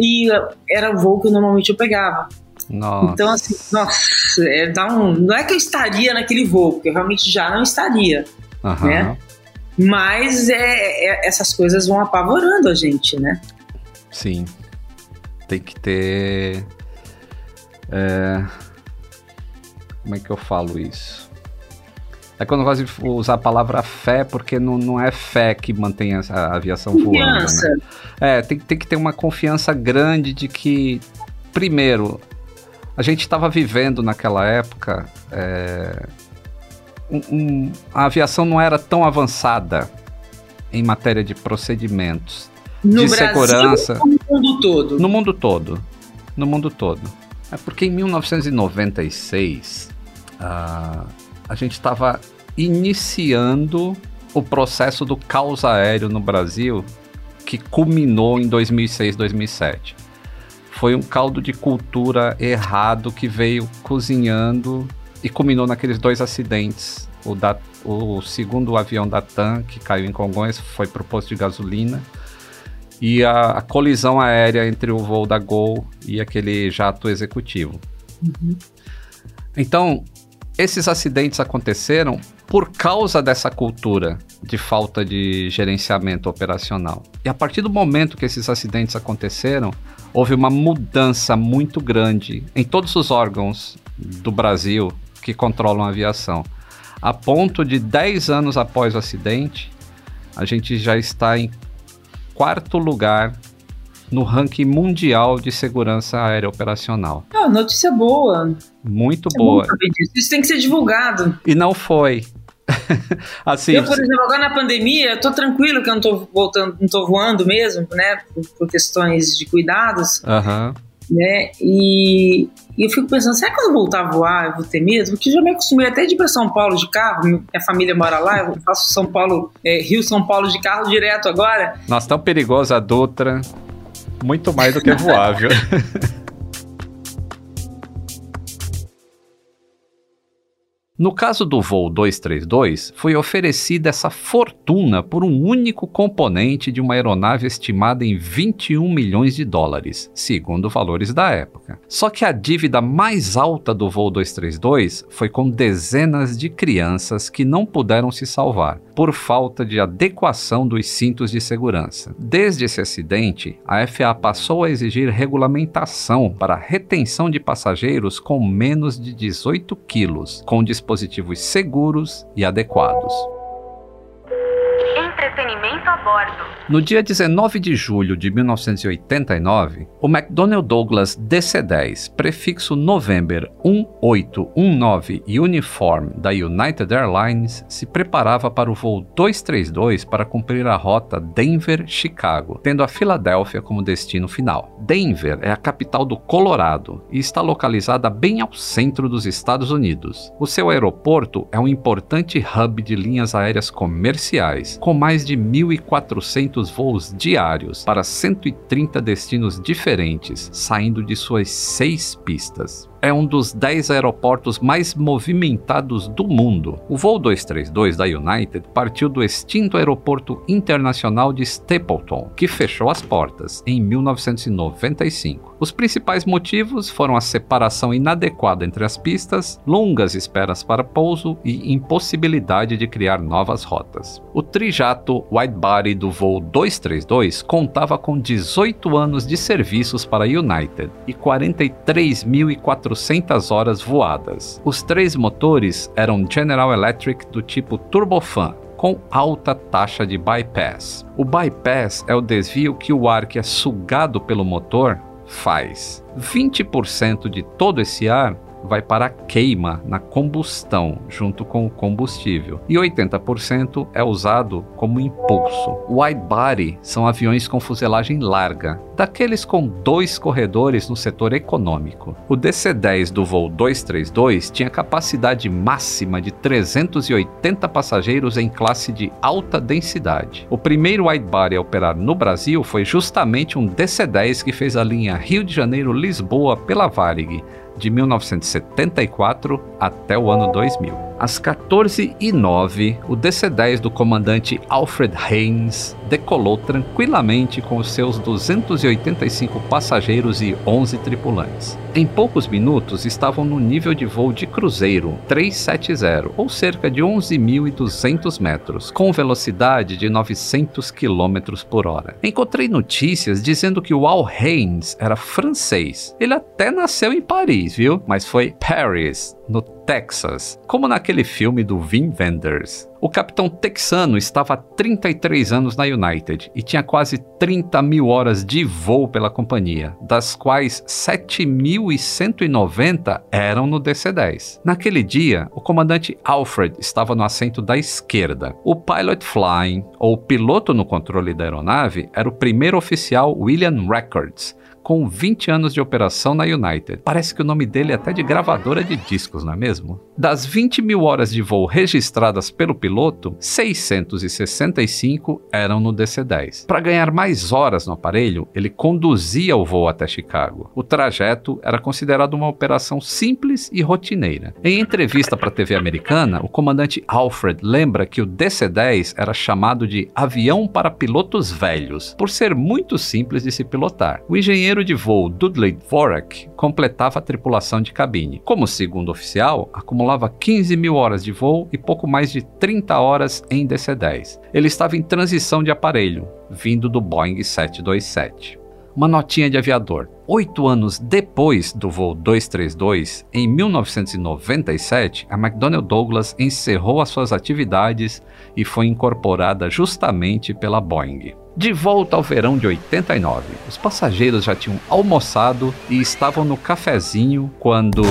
E era o voo que normalmente eu pegava. Nossa. Então, assim, nossa, é, dá um, não é que eu estaria naquele voo, porque eu realmente já não estaria. Uhum. Né? Mas é, é, essas coisas vão apavorando a gente, né? Sim. Tem que ter. É... Como é que eu falo isso? É quando eu gosto de usar a palavra fé, porque não, não é fé que mantém a aviação confiança. voando. Né? É, tem, tem que ter uma confiança grande de que, primeiro, a gente estava vivendo naquela época. É, um, um, a aviação não era tão avançada em matéria de procedimentos no de Brasil, segurança. No mundo todo. No mundo todo. No mundo todo. É porque em 1996 uh, a gente estava iniciando o processo do caos aéreo no Brasil que culminou em 2006, 2007. Foi um caldo de cultura errado que veio cozinhando e culminou naqueles dois acidentes. O, da, o segundo avião da TAM, que caiu em Congonhas, foi para o posto de gasolina e a, a, colisão aérea entre o voo da Gol e aquele jato executivo. Uhum. Então, esses acidentes aconteceram por causa dessa cultura de falta de gerenciamento operacional. E a partir do momento que esses acidentes aconteceram, houve uma mudança muito grande em todos os órgãos do Brasil que controlam a aviação. A ponto de 10 anos após o acidente, a gente já está em quarto lugar no ranking mundial de segurança aérea operacional. Ah, notícia boa. Muito é boa. Isso tem que ser divulgado. E não foi. assim, eu, por exemplo, agora na pandemia, eu tô tranquilo que eu não tô voltando, não tô voando mesmo, né? Por, por questões de cuidados. Aham. Né? E, e, eu fico pensando, será que quando eu voltar a voar eu vou ter medo? Porque eu já me acostumei até de ir para São Paulo de carro, minha família mora lá, eu faço São Paulo, é, Rio São Paulo de carro direto agora. Nossa, tão perigosa a Dutra, muito mais do que voar, viu? No caso do voo 232, foi oferecida essa fortuna por um único componente de uma aeronave estimada em 21 milhões de dólares, segundo valores da época. Só que a dívida mais alta do voo 232 foi com dezenas de crianças que não puderam se salvar por falta de adequação dos cintos de segurança. Desde esse acidente, a FAA passou a exigir regulamentação para retenção de passageiros com menos de 18 quilos, com dispositivos seguros e adequados. Entretenimento a bordo. No dia 19 de julho de 1989, o McDonnell Douglas DC-10, prefixo November 1819 Uniform da United Airlines, se preparava para o voo 232 para cumprir a rota Denver-Chicago, tendo a Filadélfia como destino final. Denver é a capital do Colorado e está localizada bem ao centro dos Estados Unidos. O seu aeroporto é um importante hub de linhas aéreas comerciais, com mais de 1.400 voos diários para 130 destinos diferentes, saindo de suas seis pistas é um dos 10 aeroportos mais movimentados do mundo. O voo 232 da United partiu do extinto Aeroporto Internacional de Stapleton, que fechou as portas em 1995. Os principais motivos foram a separação inadequada entre as pistas, longas esperas para pouso e impossibilidade de criar novas rotas. O trijato widebody do voo 232 contava com 18 anos de serviços para a United e 43.400 400 horas voadas. Os três motores eram General Electric do tipo turbofan, com alta taxa de bypass. O bypass é o desvio que o ar que é sugado pelo motor faz. 20% de todo esse ar vai para a queima na combustão junto com o combustível e 80% é usado como impulso. Wide body são aviões com fuselagem larga, daqueles com dois corredores no setor econômico. O DC-10 do voo 232 tinha capacidade máxima de 380 passageiros em classe de alta densidade. O primeiro wide body a operar no Brasil foi justamente um DC-10 que fez a linha Rio de Janeiro-Lisboa pela Varig de 1974 até o ano 2000. Às 14 e 09 o DC-10 do comandante Alfred Haynes decolou tranquilamente com os seus 285 passageiros e 11 tripulantes. Em poucos minutos estavam no nível de voo de cruzeiro 370, ou cerca de 11.200 metros, com velocidade de 900 km por hora. Encontrei notícias dizendo que o Al Haynes era francês. Ele até nasceu em Paris, viu? Mas foi Paris, no Texas, como naquele filme do Vin Wenders. O capitão texano estava há 33 anos na United e tinha quase 30 mil horas de voo pela companhia, das quais 7.190 eram no DC-10. Naquele dia, o comandante Alfred estava no assento da esquerda. O pilot flying, ou piloto no controle da aeronave, era o primeiro oficial William Records, com 20 anos de operação na United. Parece que o nome dele é até de gravadora de discos, não é mesmo? Das 20 mil horas de voo registradas pelo piloto, 665 eram no DC-10. Para ganhar mais horas no aparelho, ele conduzia o voo até Chicago. O trajeto era considerado uma operação simples e rotineira. Em entrevista para a TV americana, o comandante Alfred lembra que o DC-10 era chamado de avião para pilotos velhos, por ser muito simples de se pilotar. O engenheiro de voo Dudley Dvorak completava a tripulação de cabine. Como segundo oficial, acumulava 15 mil horas de voo e pouco mais de 30 horas em DC-10. Ele estava em transição de aparelho, vindo do Boeing 727. Uma notinha de aviador. Oito anos depois do voo 232, em 1997, a McDonnell Douglas encerrou as suas atividades e foi incorporada justamente pela Boeing. De volta ao verão de 89, os passageiros já tinham almoçado e estavam no cafezinho quando,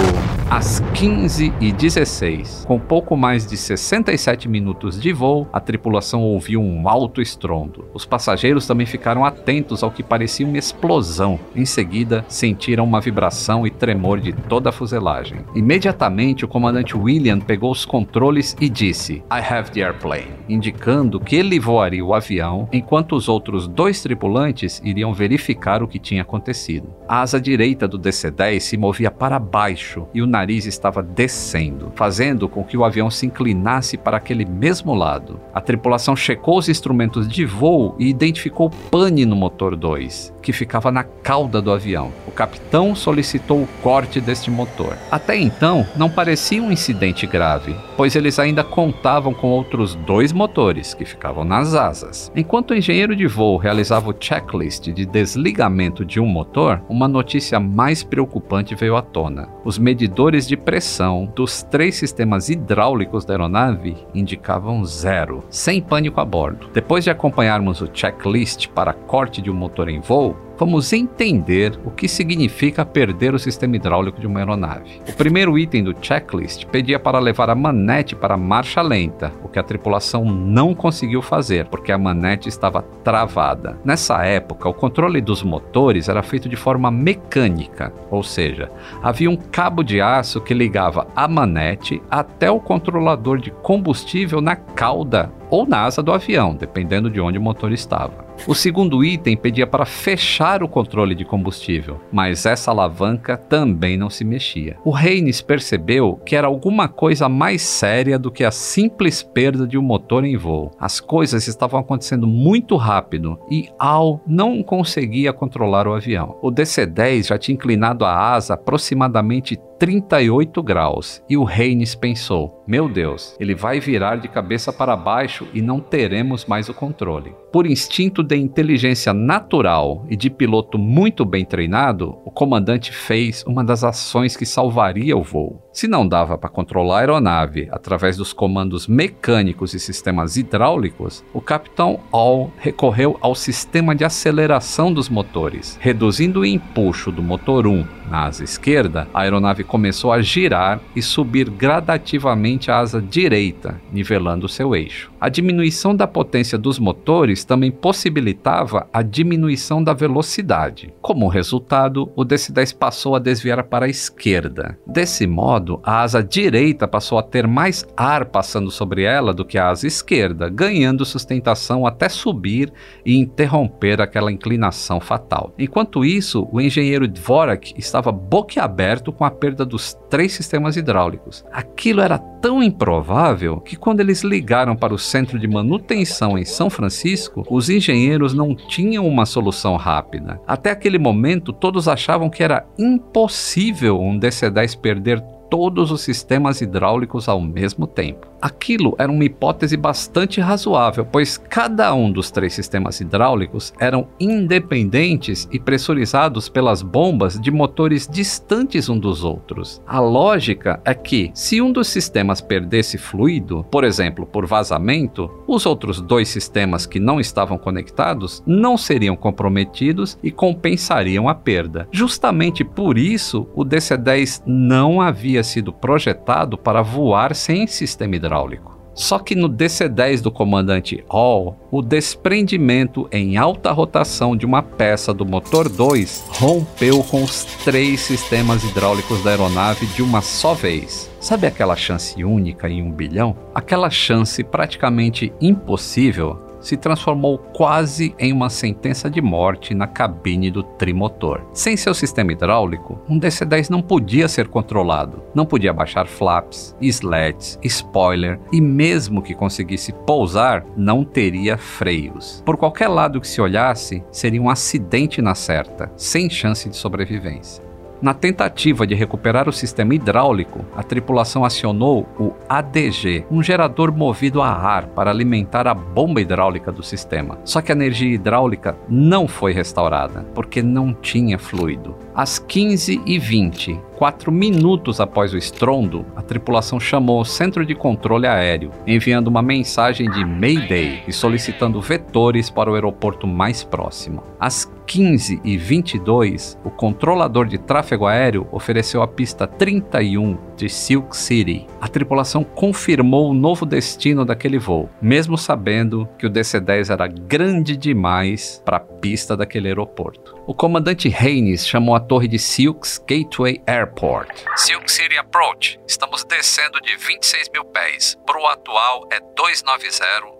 às 15h16, com pouco mais de 67 minutos de voo, a tripulação ouviu um alto estrondo. Os passageiros também ficaram atentos ao que parecia uma explosão. Em seguida, sentiram uma vibração e tremor de toda a fuselagem. Imediatamente, o comandante William pegou os controles e disse: I have the airplane, indicando que ele voaria o avião enquanto os outros dois tripulantes iriam verificar o que tinha acontecido. A asa direita do DC-10 se movia para baixo e o nariz estava descendo, fazendo com que o avião se inclinasse para aquele mesmo lado. A tripulação checou os instrumentos de voo e identificou pane no motor 2, que ficava na cauda do avião. O capitão solicitou o corte deste motor. Até então, não parecia um incidente grave, pois eles ainda contavam com outros dois motores que ficavam nas asas. Enquanto o engenheiro de voo realizava o checklist de desligamento de um motor, uma notícia mais preocupante veio à tona. Os medidores de pressão dos três sistemas hidráulicos da aeronave indicavam zero, sem pânico a bordo. Depois de acompanharmos o checklist para corte de um motor em voo, vamos entender o que significa perder o sistema hidráulico de uma aeronave. O primeiro item do checklist pedia para levar a manete para marcha lenta, o que a tripulação não conseguiu fazer porque a manete estava travada. Nessa época, o controle dos motores era feito de forma mecânica, ou seja, havia um cabo de aço que ligava a manete até o controlador de combustível na cauda ou na asa do avião, dependendo de onde o motor estava. O segundo item pedia para fechar o controle de combustível, mas essa alavanca também não se mexia. O Reines percebeu que era alguma coisa mais séria do que a simples perda de um motor em voo. As coisas estavam acontecendo muito rápido e Al não conseguia controlar o avião. O DC-10 já tinha inclinado a asa aproximadamente 38 graus e o Reines pensou: Meu Deus, ele vai virar de cabeça para baixo e não teremos mais o controle. Por instinto de inteligência natural e de piloto muito bem treinado, o comandante fez uma das ações que salvaria o voo. Se não dava para controlar a aeronave através dos comandos mecânicos e sistemas hidráulicos, o capitão All recorreu ao sistema de aceleração dos motores. Reduzindo o empuxo do motor 1 na asa esquerda, a aeronave começou a girar e subir gradativamente a asa direita, nivelando seu eixo. A diminuição da potência dos motores também possibilitava a diminuição da velocidade. Como resultado, o DC-10 passou a desviar para a esquerda. Desse modo, a asa direita passou a ter mais ar passando sobre ela do que a asa esquerda, ganhando sustentação até subir e interromper aquela inclinação fatal. Enquanto isso, o engenheiro Dvorak estava boquiaberto com a perda dos três sistemas hidráulicos. Aquilo era tão improvável que, quando eles ligaram para o centro de manutenção em São Francisco, os engenheiros não tinham uma solução rápida. Até aquele momento, todos achavam que era impossível um DC-10 perder todos os sistemas hidráulicos ao mesmo tempo. Aquilo era uma hipótese bastante razoável, pois cada um dos três sistemas hidráulicos eram independentes e pressurizados pelas bombas de motores distantes um dos outros. A lógica é que, se um dos sistemas perdesse fluido, por exemplo, por vazamento, os outros dois sistemas que não estavam conectados não seriam comprometidos e compensariam a perda. Justamente por isso, o DC-10 não havia sido projetado para voar sem sistema hidráulico hidráulico. Só que no DC-10 do comandante Hall, o desprendimento em alta rotação de uma peça do motor 2 rompeu com os três sistemas hidráulicos da aeronave de uma só vez. Sabe aquela chance única em um bilhão? Aquela chance praticamente impossível se transformou quase em uma sentença de morte na cabine do trimotor. Sem seu sistema hidráulico, um DC-10 não podia ser controlado, não podia baixar flaps, sleds, spoiler e mesmo que conseguisse pousar, não teria freios. Por qualquer lado que se olhasse, seria um acidente na certa, sem chance de sobrevivência. Na tentativa de recuperar o sistema hidráulico, a tripulação acionou o ADG, um gerador movido a ar para alimentar a bomba hidráulica do sistema. Só que a energia hidráulica não foi restaurada, porque não tinha fluido. Às 15h20, quatro minutos após o estrondo, a tripulação chamou o centro de controle aéreo, enviando uma mensagem de Mayday e solicitando vetores para o aeroporto mais próximo. Às 15 e 22, o controlador de tráfego aéreo ofereceu a pista 31 de Silk City. A tripulação confirmou o novo destino daquele voo, mesmo sabendo que o DC-10 era grande demais para a pista daquele aeroporto. O comandante Haynes chamou a torre de Silk's Gateway Airport. Silk City Approach. Estamos descendo de 26 mil pés. Pro atual é 290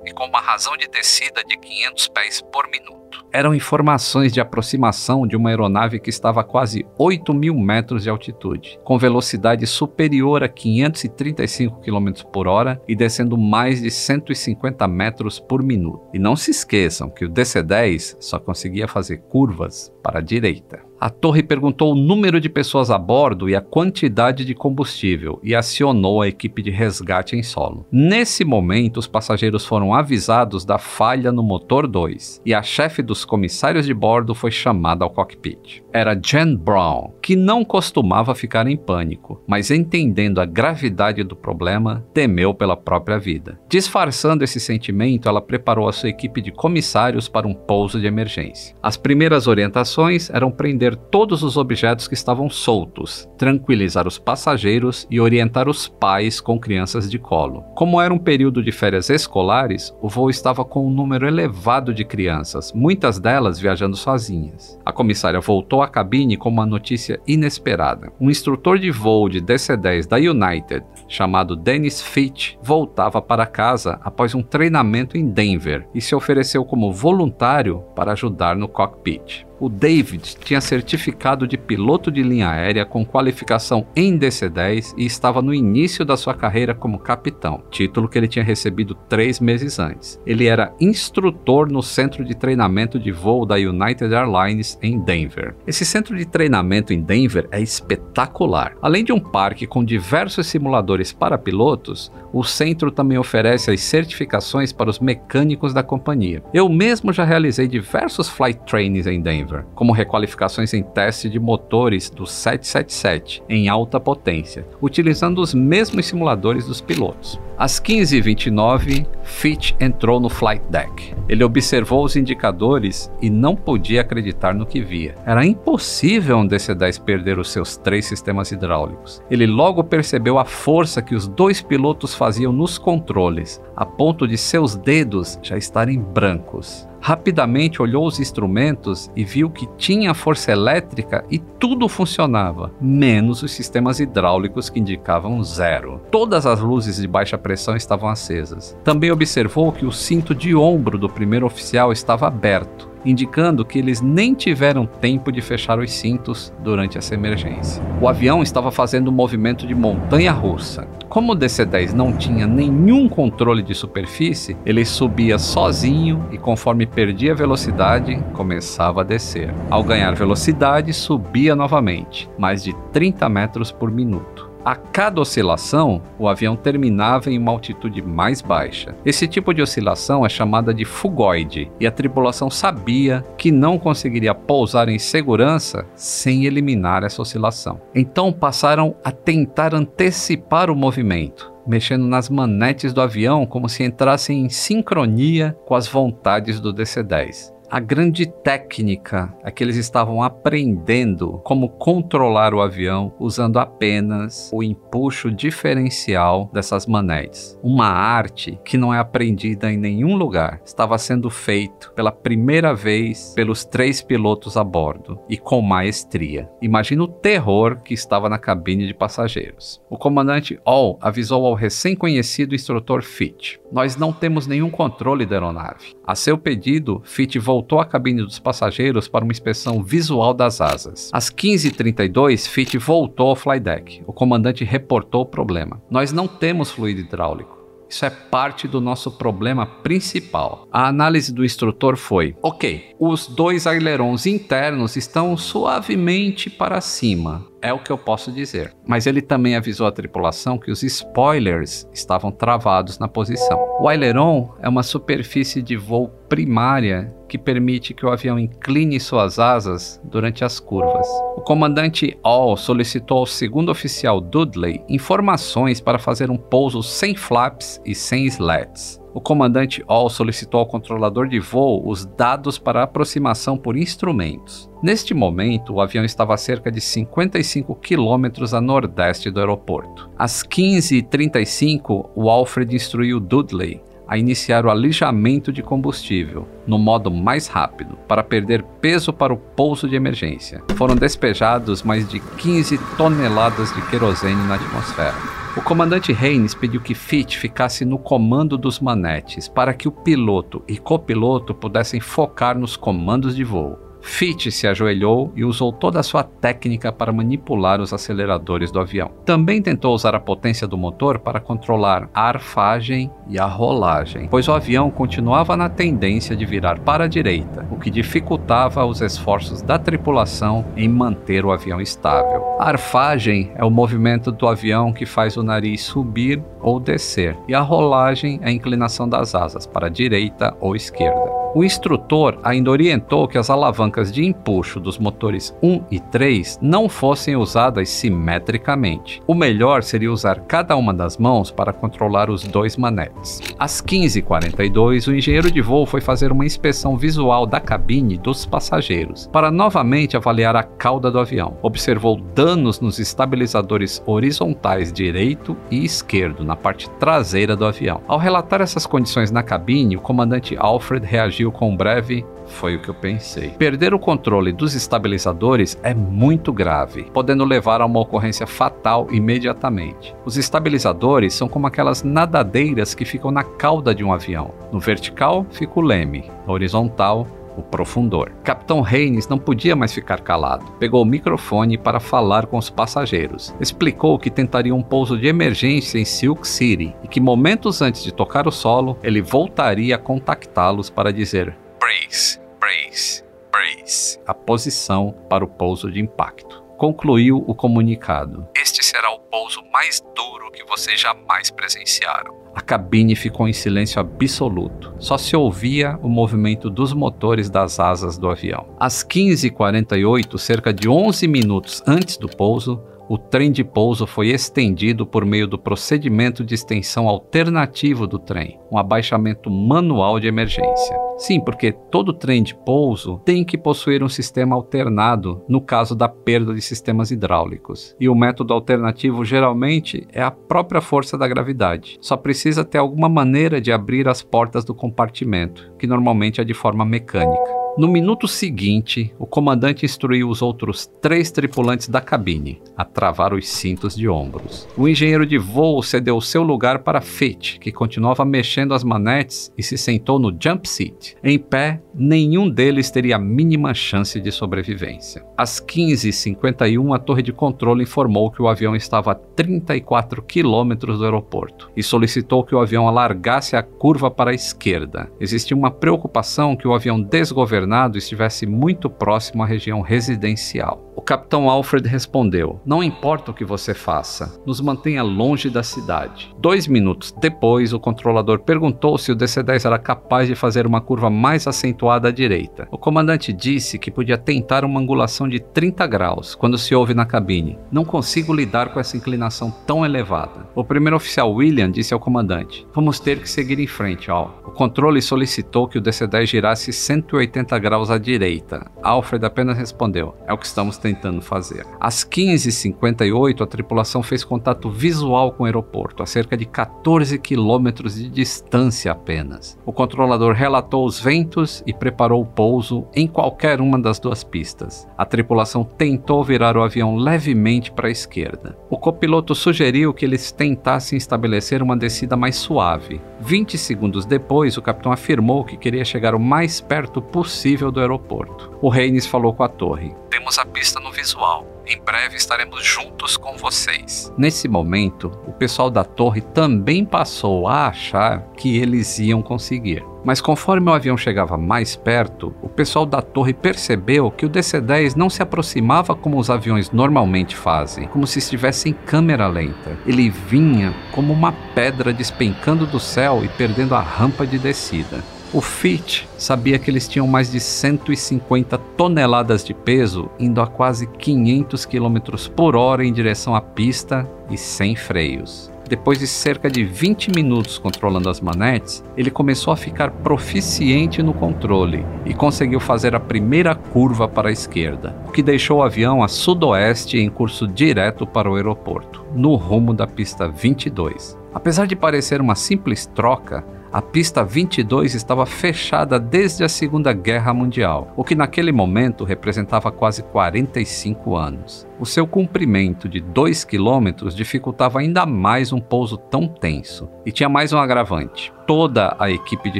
e com uma razão de descida de 500 pés por minuto eram informações de aproximação de uma aeronave que estava a quase 8 mil metros de altitude, com velocidade superior a 535 km por hora e descendo mais de 150 metros por minuto. E não se esqueçam que o DC-10 só conseguia fazer curvas para a direita. A torre perguntou o número de pessoas a bordo e a quantidade de combustível e acionou a equipe de resgate em solo. Nesse momento, os passageiros foram avisados da falha no motor 2 e a chefe dos comissários de bordo foi chamada ao cockpit. Era Jen Brown, que não costumava ficar em pânico, mas entendendo a gravidade do problema, temeu pela própria vida. Disfarçando esse sentimento, ela preparou a sua equipe de comissários para um pouso de emergência. As primeiras orientações eram prender todos os objetos que estavam soltos, tranquilizar os passageiros e orientar os pais com crianças de colo. Como era um período de férias escolares, o voo estava com um número elevado de crianças, muitas delas viajando sozinhas. A comissária voltou à cabine com uma notícia inesperada. Um instrutor de voo de DC-10 da United, chamado Dennis Fitch, voltava para casa após um treinamento em Denver e se ofereceu como voluntário para ajudar no cockpit. O David tinha certificado de piloto de linha aérea com qualificação em DC-10 e estava no início da sua carreira como capitão, título que ele tinha recebido três meses antes. Ele era instrutor no centro de treinamento de voo da United Airlines em Denver. Esse centro de treinamento em Denver é espetacular. Além de um parque com diversos simuladores para pilotos, o centro também oferece as certificações para os mecânicos da companhia. Eu mesmo já realizei diversos flight trainings em Denver Como requalificações em teste de motores do 777 em alta potência, utilizando os mesmos simuladores dos pilotos. Às 15h29, Fitch entrou no flight deck. Ele observou os indicadores e não podia acreditar no que via. Era impossível um DC-10 perder os seus três sistemas hidráulicos. Ele logo percebeu a força que os dois pilotos faziam nos controles, a ponto de seus dedos já estarem brancos. Rapidamente olhou os instrumentos e viu que tinha força elétrica e tudo funcionava, menos os sistemas hidráulicos que indicavam zero. Todas as luzes de baixa pressão estavam acesas. Também observou que o cinto de ombro do primeiro oficial estava aberto indicando que eles nem tiveram tempo de fechar os cintos durante essa emergência. O avião estava fazendo um movimento de montanha russa. Como o DC-10 não tinha nenhum controle de superfície, ele subia sozinho e conforme perdia velocidade, começava a descer. Ao ganhar velocidade, subia novamente, mais de 30 metros por minuto. A cada oscilação, o avião terminava em uma altitude mais baixa. Esse tipo de oscilação é chamada de fugoide, e a tripulação sabia que não conseguiria pousar em segurança sem eliminar essa oscilação. Então passaram a tentar antecipar o movimento, mexendo nas manetes do avião como se entrassem em sincronia com as vontades do DC-10 a grande técnica é que eles estavam aprendendo como controlar o avião usando apenas o empuxo diferencial dessas manetes. Uma arte que não é aprendida em nenhum lugar. Estava sendo feito pela primeira vez pelos três pilotos a bordo e com maestria. Imagina o terror que estava na cabine de passageiros. O comandante All avisou ao recém-conhecido instrutor Fitch: Nós não temos nenhum controle da aeronave. A seu pedido, Fitch voltou à cabine dos passageiros para uma inspeção visual das asas. Às 15h32, Fitch voltou ao flydeck. O comandante reportou o problema. Nós não temos fluido hidráulico. Isso é parte do nosso problema principal. A análise do instrutor foi: ok, os dois ailerons internos estão suavemente para cima. É o que eu posso dizer. Mas ele também avisou a tripulação que os spoilers estavam travados na posição. O aileron é uma superfície de voo primária que permite que o avião incline suas asas durante as curvas. O comandante All solicitou ao segundo oficial Dudley informações para fazer um pouso sem flaps e sem slats o comandante All solicitou ao controlador de voo os dados para aproximação por instrumentos. Neste momento, o avião estava a cerca de 55 quilômetros a nordeste do aeroporto. Às 15h35, o Alfred instruiu Dudley a iniciar o alijamento de combustível, no modo mais rápido, para perder peso para o pouso de emergência. Foram despejados mais de 15 toneladas de querosene na atmosfera. O comandante Haynes pediu que Fitch ficasse no comando dos manetes para que o piloto e copiloto pudessem focar nos comandos de voo. Fitch se ajoelhou e usou toda a sua técnica para manipular os aceleradores do avião. Também tentou usar a potência do motor para controlar a arfagem e a rolagem, pois o avião continuava na tendência de virar para a direita, o que dificultava os esforços da tripulação em manter o avião estável. A arfagem é o movimento do avião que faz o nariz subir ou descer, e a rolagem é a inclinação das asas para a direita ou esquerda. O instrutor ainda orientou que as alavancas de empuxo dos motores 1 e 3 não fossem usadas simetricamente. O melhor seria usar cada uma das mãos para controlar os dois manetes. Às 15h42, o engenheiro de voo foi fazer uma inspeção visual da cabine dos passageiros para novamente avaliar a cauda do avião. Observou danos nos estabilizadores horizontais direito e esquerdo na parte traseira do avião. Ao relatar essas condições na cabine, o comandante Alfred reagiu reagiu com um breve foi o que eu pensei. Perder o controle dos estabilizadores é muito grave, podendo levar a uma ocorrência fatal imediatamente. Os estabilizadores são como aquelas nadadeiras que ficam na cauda de um avião. No vertical fica o leme, no horizontal o profundor. Capitão Haynes não podia mais ficar calado. Pegou o microfone para falar com os passageiros. Explicou que tentaria um pouso de emergência em Silk City e que momentos antes de tocar o solo, ele voltaria a contactá-los para dizer brace, brace, brace, a posição para o pouso de impacto. Concluiu o comunicado. Este será o pouso mais duro que vocês jamais presenciaram. A cabine ficou em silêncio absoluto. Só se ouvia o movimento dos motores das asas do avião. Às 15h48, cerca de 11 minutos antes do pouso, o trem de pouso foi estendido por meio do procedimento de extensão alternativo do trem, um abaixamento manual de emergência. Sim, porque todo trem de pouso tem que possuir um sistema alternado no caso da perda de sistemas hidráulicos. E o método alternativo geralmente é a própria força da gravidade. Só precisa ter alguma maneira de abrir as portas do compartimento, que normalmente é de forma mecânica. No minuto seguinte, o comandante instruiu os outros três tripulantes da cabine a travar os cintos de ombros. O engenheiro de voo cedeu seu lugar para Fitch, que continuava mexendo as manetes e se sentou no jump seat. Em pé, nenhum deles teria a mínima chance de sobrevivência. Às 15h51, a torre de controle informou que o avião estava a 34 quilômetros do aeroporto e solicitou que o avião alargasse a curva para a esquerda. Existia uma preocupação que o avião desgovernado governado estivesse muito próximo à região residencial. O capitão Alfred respondeu: Não importa o que você faça, nos mantenha longe da cidade. Dois minutos depois, o controlador perguntou se o DC-10 era capaz de fazer uma curva mais acentuada à direita. O comandante disse que podia tentar uma angulação de 30 graus quando se ouve na cabine. Não consigo lidar com essa inclinação tão elevada. O primeiro oficial William disse ao comandante: Vamos ter que seguir em frente, Al. O controle solicitou que o DC-10 girasse 180 graus à direita. Alfred apenas respondeu: É o que estamos tentando fazer. Às 15h58, a tripulação fez contato visual com o aeroporto, a cerca de 14 quilômetros de distância apenas. O controlador relatou os ventos e preparou o pouso em qualquer uma das duas pistas. A tripulação tentou virar o avião levemente para a esquerda. O copiloto sugeriu que eles tentassem estabelecer uma descida mais suave. 20 segundos depois, o capitão afirmou que queria chegar o mais perto possível do aeroporto. O Reines falou com a torre: Temos a pista no visual. Em breve estaremos juntos com vocês. Nesse momento, o pessoal da torre também passou a achar que eles iam conseguir. Mas conforme o avião chegava mais perto, o pessoal da torre percebeu que o DC-10 não se aproximava como os aviões normalmente fazem, como se estivesse em câmera lenta. Ele vinha como uma pedra despencando do céu e perdendo a rampa de descida. O Fitch sabia que eles tinham mais de 150 toneladas de peso, indo a quase 500 km por hora em direção à pista e sem freios. Depois de cerca de 20 minutos controlando as manetes, ele começou a ficar proficiente no controle e conseguiu fazer a primeira curva para a esquerda, o que deixou o avião a sudoeste em curso direto para o aeroporto, no rumo da pista 22. Apesar de parecer uma simples troca, a pista 22 estava fechada desde a Segunda Guerra Mundial, o que naquele momento representava quase 45 anos. O seu comprimento de 2 quilômetros dificultava ainda mais um pouso tão tenso. E tinha mais um agravante: toda a equipe de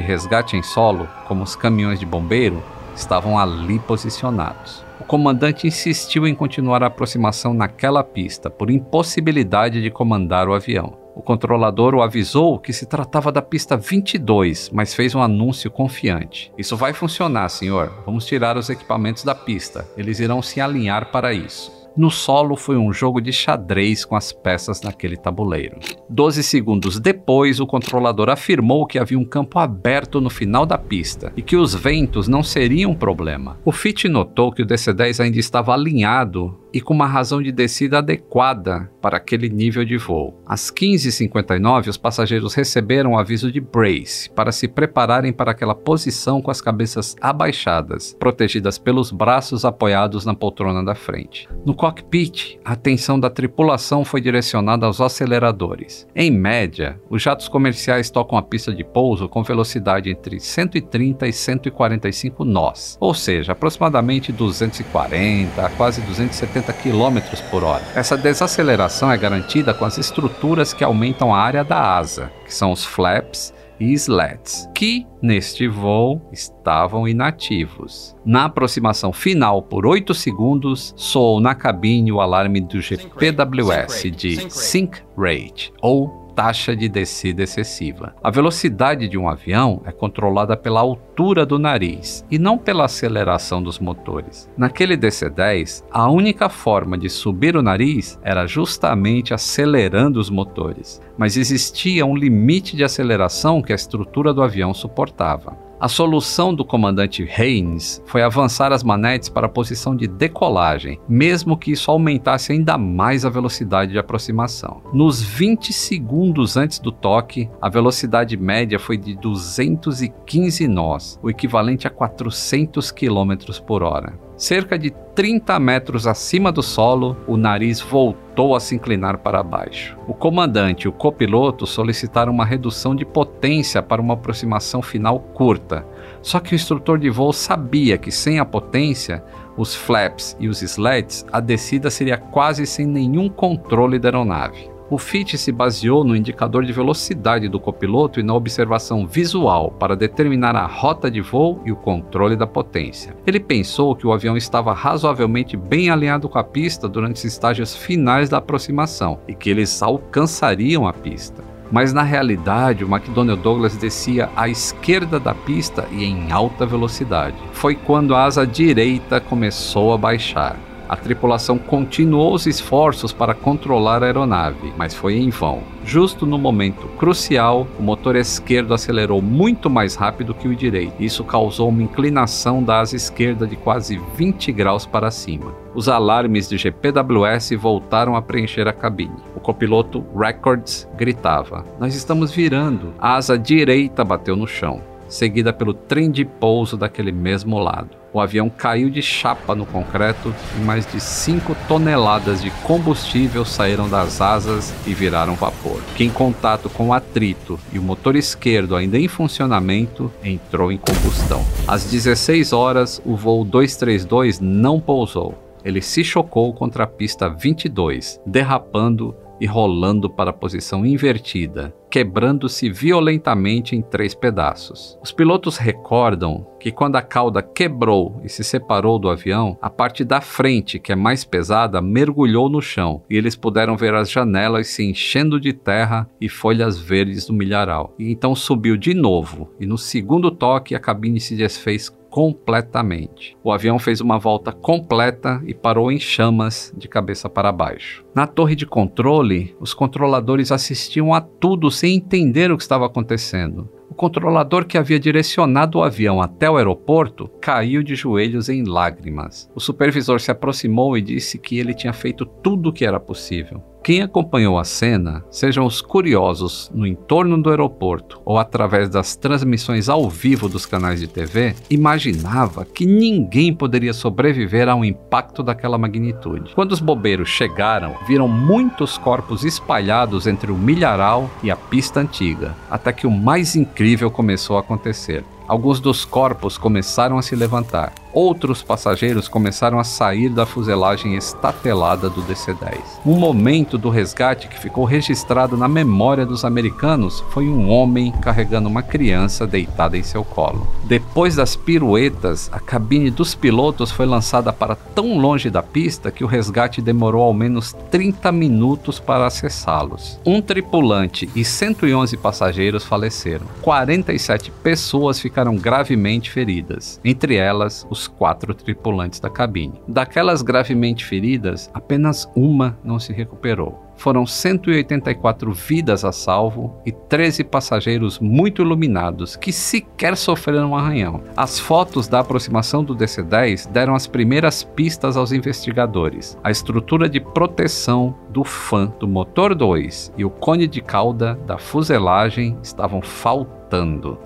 resgate em solo, como os caminhões de bombeiro, estavam ali posicionados. O comandante insistiu em continuar a aproximação naquela pista por impossibilidade de comandar o avião. O controlador o avisou que se tratava da pista 22, mas fez um anúncio confiante. Isso vai funcionar, senhor. Vamos tirar os equipamentos da pista. Eles irão se alinhar para isso. No solo foi um jogo de xadrez com as peças naquele tabuleiro. Doze segundos depois, o controlador afirmou que havia um campo aberto no final da pista e que os ventos não seriam um problema. O Fit notou que o DC-10 ainda estava alinhado e com uma razão de descida adequada para aquele nível de voo. Às 15h59, os passageiros receberam o aviso de brace para se prepararem para aquela posição com as cabeças abaixadas, protegidas pelos braços apoiados na poltrona da frente. No cockpit, a atenção da tripulação foi direcionada aos aceleradores. Em média, os jatos comerciais tocam a pista de pouso com velocidade entre 130 e 145 nós, ou seja, aproximadamente 240 a quase 270 180 km por hora. Essa desaceleração é garantida com as estruturas que aumentam a área da asa, que são os flaps e slats, que neste voo estavam inativos. Na aproximação final por 8 segundos, soou na cabine o alarme do GPWS de Sync Rate, ou taxa de descida excessiva. A velocidade de um avião é controlada pela altura do nariz e não pela aceleração dos motores. Naquele DC-10, a única forma de subir o nariz era justamente acelerando os motores, mas existia um limite de aceleração que a estrutura do avião suportava. A solução do comandante Haynes foi avançar as manetes para a posição de decolagem, mesmo que isso aumentasse ainda mais a velocidade de aproximação. Nos 20 segundos antes do toque, a velocidade média foi de 215 nós, o equivalente a 400 km por hora. Cerca de 30 metros acima do solo, o nariz voltou a se inclinar para baixo. O comandante e o copiloto solicitaram uma redução de potência para uma aproximação final curta. Só que o instrutor de voo sabia que sem a potência, os flaps e os sleds, a descida seria quase sem nenhum controle da aeronave. O FIT se baseou no indicador de velocidade do copiloto e na observação visual para determinar a rota de voo e o controle da potência. Ele pensou que o avião estava razoavelmente bem alinhado com a pista durante os estágios finais da aproximação e que eles alcançariam a pista. Mas na realidade, o McDonnell Douglas descia à esquerda da pista e em alta velocidade. Foi quando a asa direita começou a baixar. A tripulação continuou os esforços para controlar a aeronave, mas foi em vão. Justo no momento crucial, o motor esquerdo acelerou muito mais rápido que o direito. Isso causou uma inclinação da asa esquerda de quase 20 graus para cima. Os alarmes de GPWS voltaram a preencher a cabine. O copiloto Records gritava: Nós estamos virando. A asa direita bateu no chão, seguida pelo trem de pouso daquele mesmo lado. O avião caiu de chapa no concreto e mais de 5 toneladas de combustível saíram das asas e viraram vapor, que em contato com o atrito e o motor esquerdo ainda em funcionamento, entrou em combustão. Às 16 horas, o voo 232 não pousou. Ele se chocou contra a pista 22, derrapando e rolando para a posição invertida, quebrando-se violentamente em três pedaços. Os pilotos recordam que quando a cauda quebrou e se separou do avião, a parte da frente, que é mais pesada, mergulhou no chão e eles puderam ver as janelas se enchendo de terra e folhas verdes do milharal. E então subiu de novo, e no segundo toque a cabine se desfez completamente. O avião fez uma volta completa e parou em chamas de cabeça para baixo. Na torre de controle, os controladores assistiam a tudo sem entender o que estava acontecendo. O controlador que havia direcionado o avião até o aeroporto caiu de joelhos em lágrimas. O supervisor se aproximou e disse que ele tinha feito tudo o que era possível. Quem acompanhou a cena, sejam os curiosos no entorno do aeroporto ou através das transmissões ao vivo dos canais de TV, imaginava que ninguém poderia sobreviver a um impacto daquela magnitude. Quando os bobeiros chegaram, viram muitos corpos espalhados entre o milharal e a pista antiga, até que o mais incrível começou a acontecer. Alguns dos corpos começaram a se levantar. Outros passageiros começaram a sair da fuselagem estatelada do DC-10. Um momento do resgate que ficou registrado na memória dos americanos foi um homem carregando uma criança deitada em seu colo. Depois das piruetas, a cabine dos pilotos foi lançada para tão longe da pista que o resgate demorou ao menos 30 minutos para acessá-los. Um tripulante e 111 passageiros faleceram. 47 pessoas ficaram gravemente feridas, entre elas os quatro tripulantes da cabine. Daquelas gravemente feridas, apenas uma não se recuperou. Foram 184 vidas a salvo e 13 passageiros muito iluminados que sequer sofreram um arranhão. As fotos da aproximação do DC-10 deram as primeiras pistas aos investigadores. A estrutura de proteção do fan do motor 2 e o cone de cauda da fuselagem estavam faltando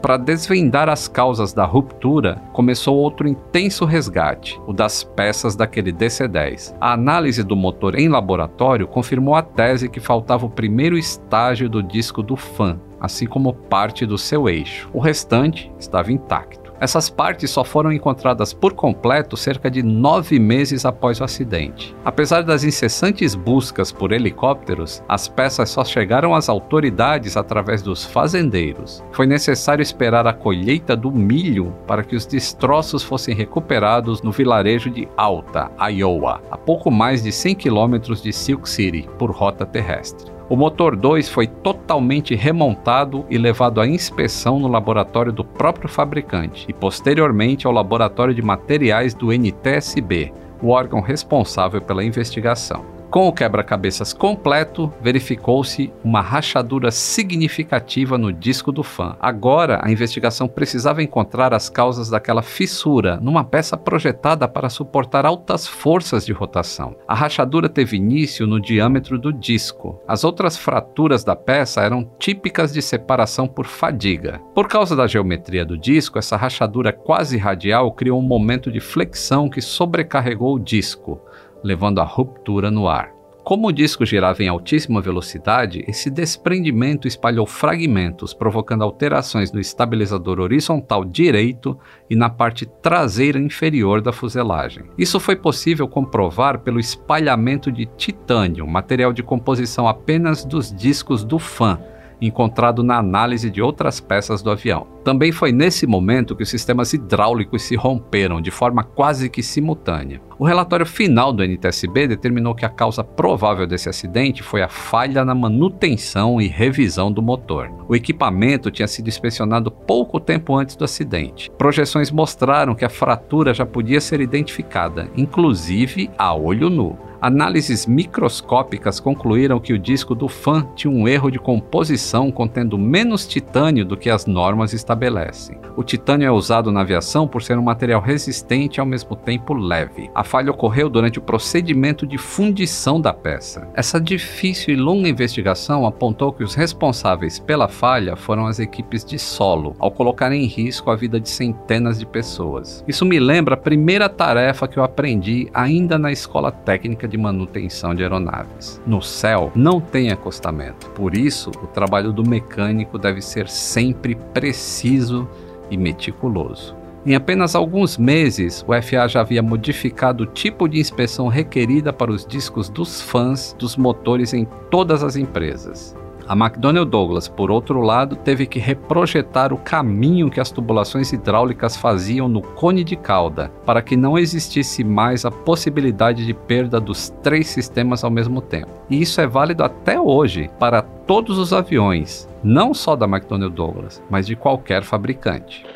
para desvendar as causas da ruptura, começou outro intenso resgate, o das peças daquele DC-10. A análise do motor em laboratório confirmou a tese que faltava o primeiro estágio do disco do fan, assim como parte do seu eixo. O restante estava intacto. Essas partes só foram encontradas por completo cerca de nove meses após o acidente. Apesar das incessantes buscas por helicópteros, as peças só chegaram às autoridades através dos fazendeiros. Foi necessário esperar a colheita do milho para que os destroços fossem recuperados no vilarejo de Alta, Iowa, a pouco mais de 100 quilômetros de Silk City, por rota terrestre. O motor 2 foi totalmente remontado e levado à inspeção no laboratório do próprio fabricante e posteriormente ao laboratório de materiais do NTSB, o órgão responsável pela investigação. Com o quebra-cabeças completo, verificou-se uma rachadura significativa no disco do fã. Agora, a investigação precisava encontrar as causas daquela fissura numa peça projetada para suportar altas forças de rotação. A rachadura teve início no diâmetro do disco. As outras fraturas da peça eram típicas de separação por fadiga. Por causa da geometria do disco, essa rachadura quase radial criou um momento de flexão que sobrecarregou o disco levando à ruptura no ar. Como o disco girava em altíssima velocidade, esse desprendimento espalhou fragmentos, provocando alterações no estabilizador horizontal direito e na parte traseira inferior da fuselagem. Isso foi possível comprovar pelo espalhamento de titânio, material de composição apenas dos discos do fã, encontrado na análise de outras peças do avião. Também foi nesse momento que os sistemas hidráulicos se romperam de forma quase que simultânea. O relatório final do NTSB determinou que a causa provável desse acidente foi a falha na manutenção e revisão do motor. O equipamento tinha sido inspecionado pouco tempo antes do acidente. Projeções mostraram que a fratura já podia ser identificada, inclusive a olho nu. Análises microscópicas concluíram que o disco do fã tinha um erro de composição contendo menos titânio do que as normas estabelecem. O titânio é usado na aviação por ser um material resistente e ao mesmo tempo leve. A falha ocorreu durante o procedimento de fundição da peça. Essa difícil e longa investigação apontou que os responsáveis pela falha foram as equipes de solo, ao colocar em risco a vida de centenas de pessoas. Isso me lembra a primeira tarefa que eu aprendi ainda na escola técnica de manutenção de aeronaves. No céu não tem acostamento, por isso o trabalho do mecânico deve ser sempre preciso e meticuloso. Em apenas alguns meses, o FA já havia modificado o tipo de inspeção requerida para os discos dos fãs dos motores em todas as empresas. A McDonnell Douglas, por outro lado, teve que reprojetar o caminho que as tubulações hidráulicas faziam no cone de cauda, para que não existisse mais a possibilidade de perda dos três sistemas ao mesmo tempo. E isso é válido até hoje para todos os aviões, não só da McDonnell Douglas, mas de qualquer fabricante.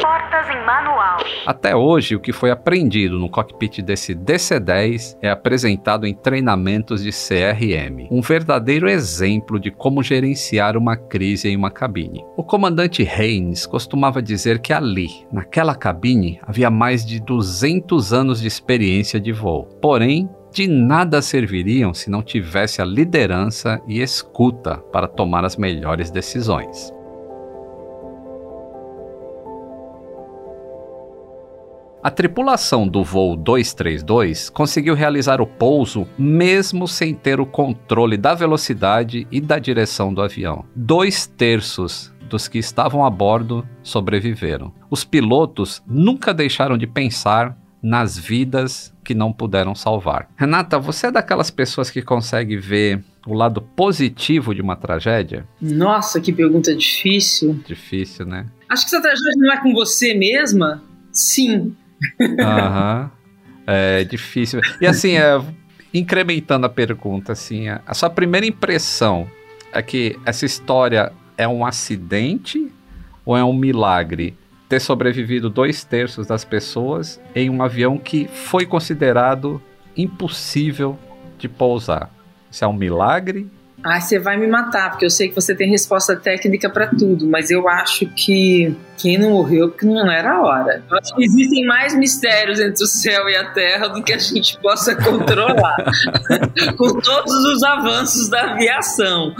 Portas em manual. Até hoje, o que foi aprendido no cockpit desse DC-10 é apresentado em treinamentos de CRM, um verdadeiro exemplo de como gerenciar uma crise em uma cabine. O comandante Haynes costumava dizer que ali, naquela cabine, havia mais de 200 anos de experiência de voo. Porém, de nada serviriam se não tivesse a liderança e escuta para tomar as melhores decisões. A tripulação do voo 232 conseguiu realizar o pouso mesmo sem ter o controle da velocidade e da direção do avião. Dois terços dos que estavam a bordo sobreviveram. Os pilotos nunca deixaram de pensar nas vidas que não puderam salvar. Renata, você é daquelas pessoas que consegue ver o lado positivo de uma tragédia? Nossa, que pergunta difícil. Difícil, né? Acho que essa tragédia não é com você mesma? Sim. Aham. É difícil. E assim, é, incrementando a pergunta, assim, a, a sua primeira impressão é que essa história é um acidente ou é um milagre? Ter sobrevivido dois terços das pessoas em um avião que foi considerado impossível de pousar. Isso é um milagre Ai, você vai me matar, porque eu sei que você tem resposta técnica para tudo, mas eu acho que quem não morreu porque não era a hora. Eu acho que existem mais mistérios entre o céu e a terra do que a gente possa controlar, com todos os avanços da aviação.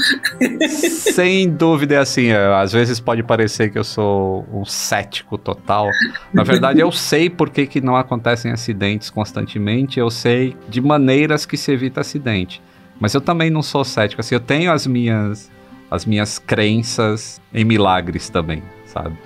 Sem dúvida é assim, é, às vezes pode parecer que eu sou um cético total. Na verdade, eu sei por que, que não acontecem acidentes constantemente, eu sei de maneiras que se evita acidente. Mas eu também não sou cético, assim, eu tenho as minhas as minhas crenças em milagres também, sabe?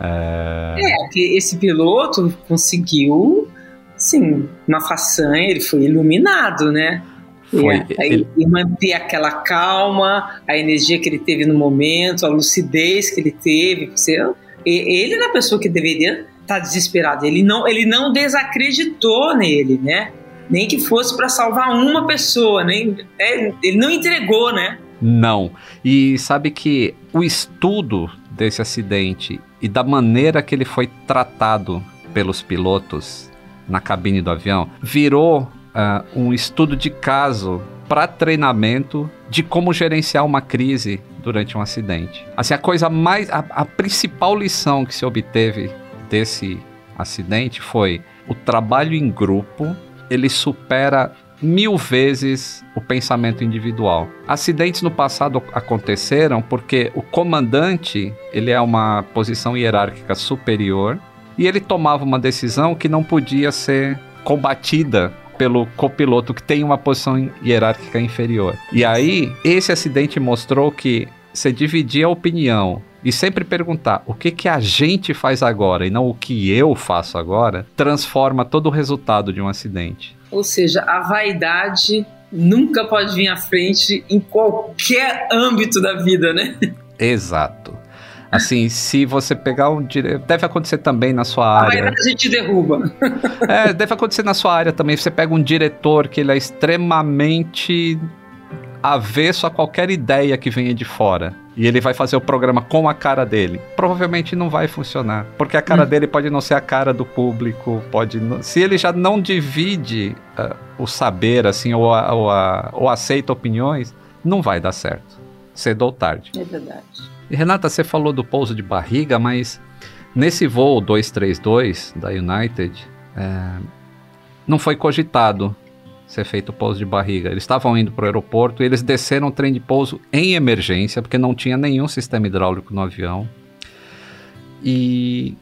É, é que esse piloto conseguiu, sim, uma façanha, ele foi iluminado, né? Foi, e, ele... e manter aquela calma, a energia que ele teve no momento, a lucidez que ele teve. Você, ele era a pessoa que deveria estar desesperado. Ele não, ele não desacreditou nele, né? Nem que fosse para salvar uma pessoa, nem é, ele não entregou, né? Não. E sabe que o estudo desse acidente e da maneira que ele foi tratado pelos pilotos na cabine do avião virou uh, um estudo de caso para treinamento de como gerenciar uma crise durante um acidente. Assim, a coisa mais. A, a principal lição que se obteve desse acidente foi o trabalho em grupo ele supera mil vezes o pensamento individual. Acidentes no passado aconteceram porque o comandante ele é uma posição hierárquica superior e ele tomava uma decisão que não podia ser combatida pelo copiloto que tem uma posição hierárquica inferior. E aí esse acidente mostrou que você dividir a opinião e sempre perguntar o que, que a gente faz agora e não o que eu faço agora, transforma todo o resultado de um acidente. Ou seja, a vaidade nunca pode vir à frente em qualquer âmbito da vida, né? Exato. Assim, se você pegar um diretor. Deve acontecer também na sua área. A vaidade te derruba. É, deve acontecer na sua área também. Você pega um diretor que ele é extremamente avesso a qualquer ideia que venha de fora e ele vai fazer o programa com a cara dele, provavelmente não vai funcionar, porque a cara hum. dele pode não ser a cara do público, pode não, se ele já não divide uh, o saber assim ou, a, ou, a, ou aceita opiniões, não vai dar certo, cedo ou tarde. É verdade. E Renata, você falou do pouso de barriga, mas nesse voo 232 da United é, não foi cogitado ser feito pouso de barriga. Eles estavam indo para o aeroporto e eles desceram o trem de pouso em emergência, porque não tinha nenhum sistema hidráulico no avião. E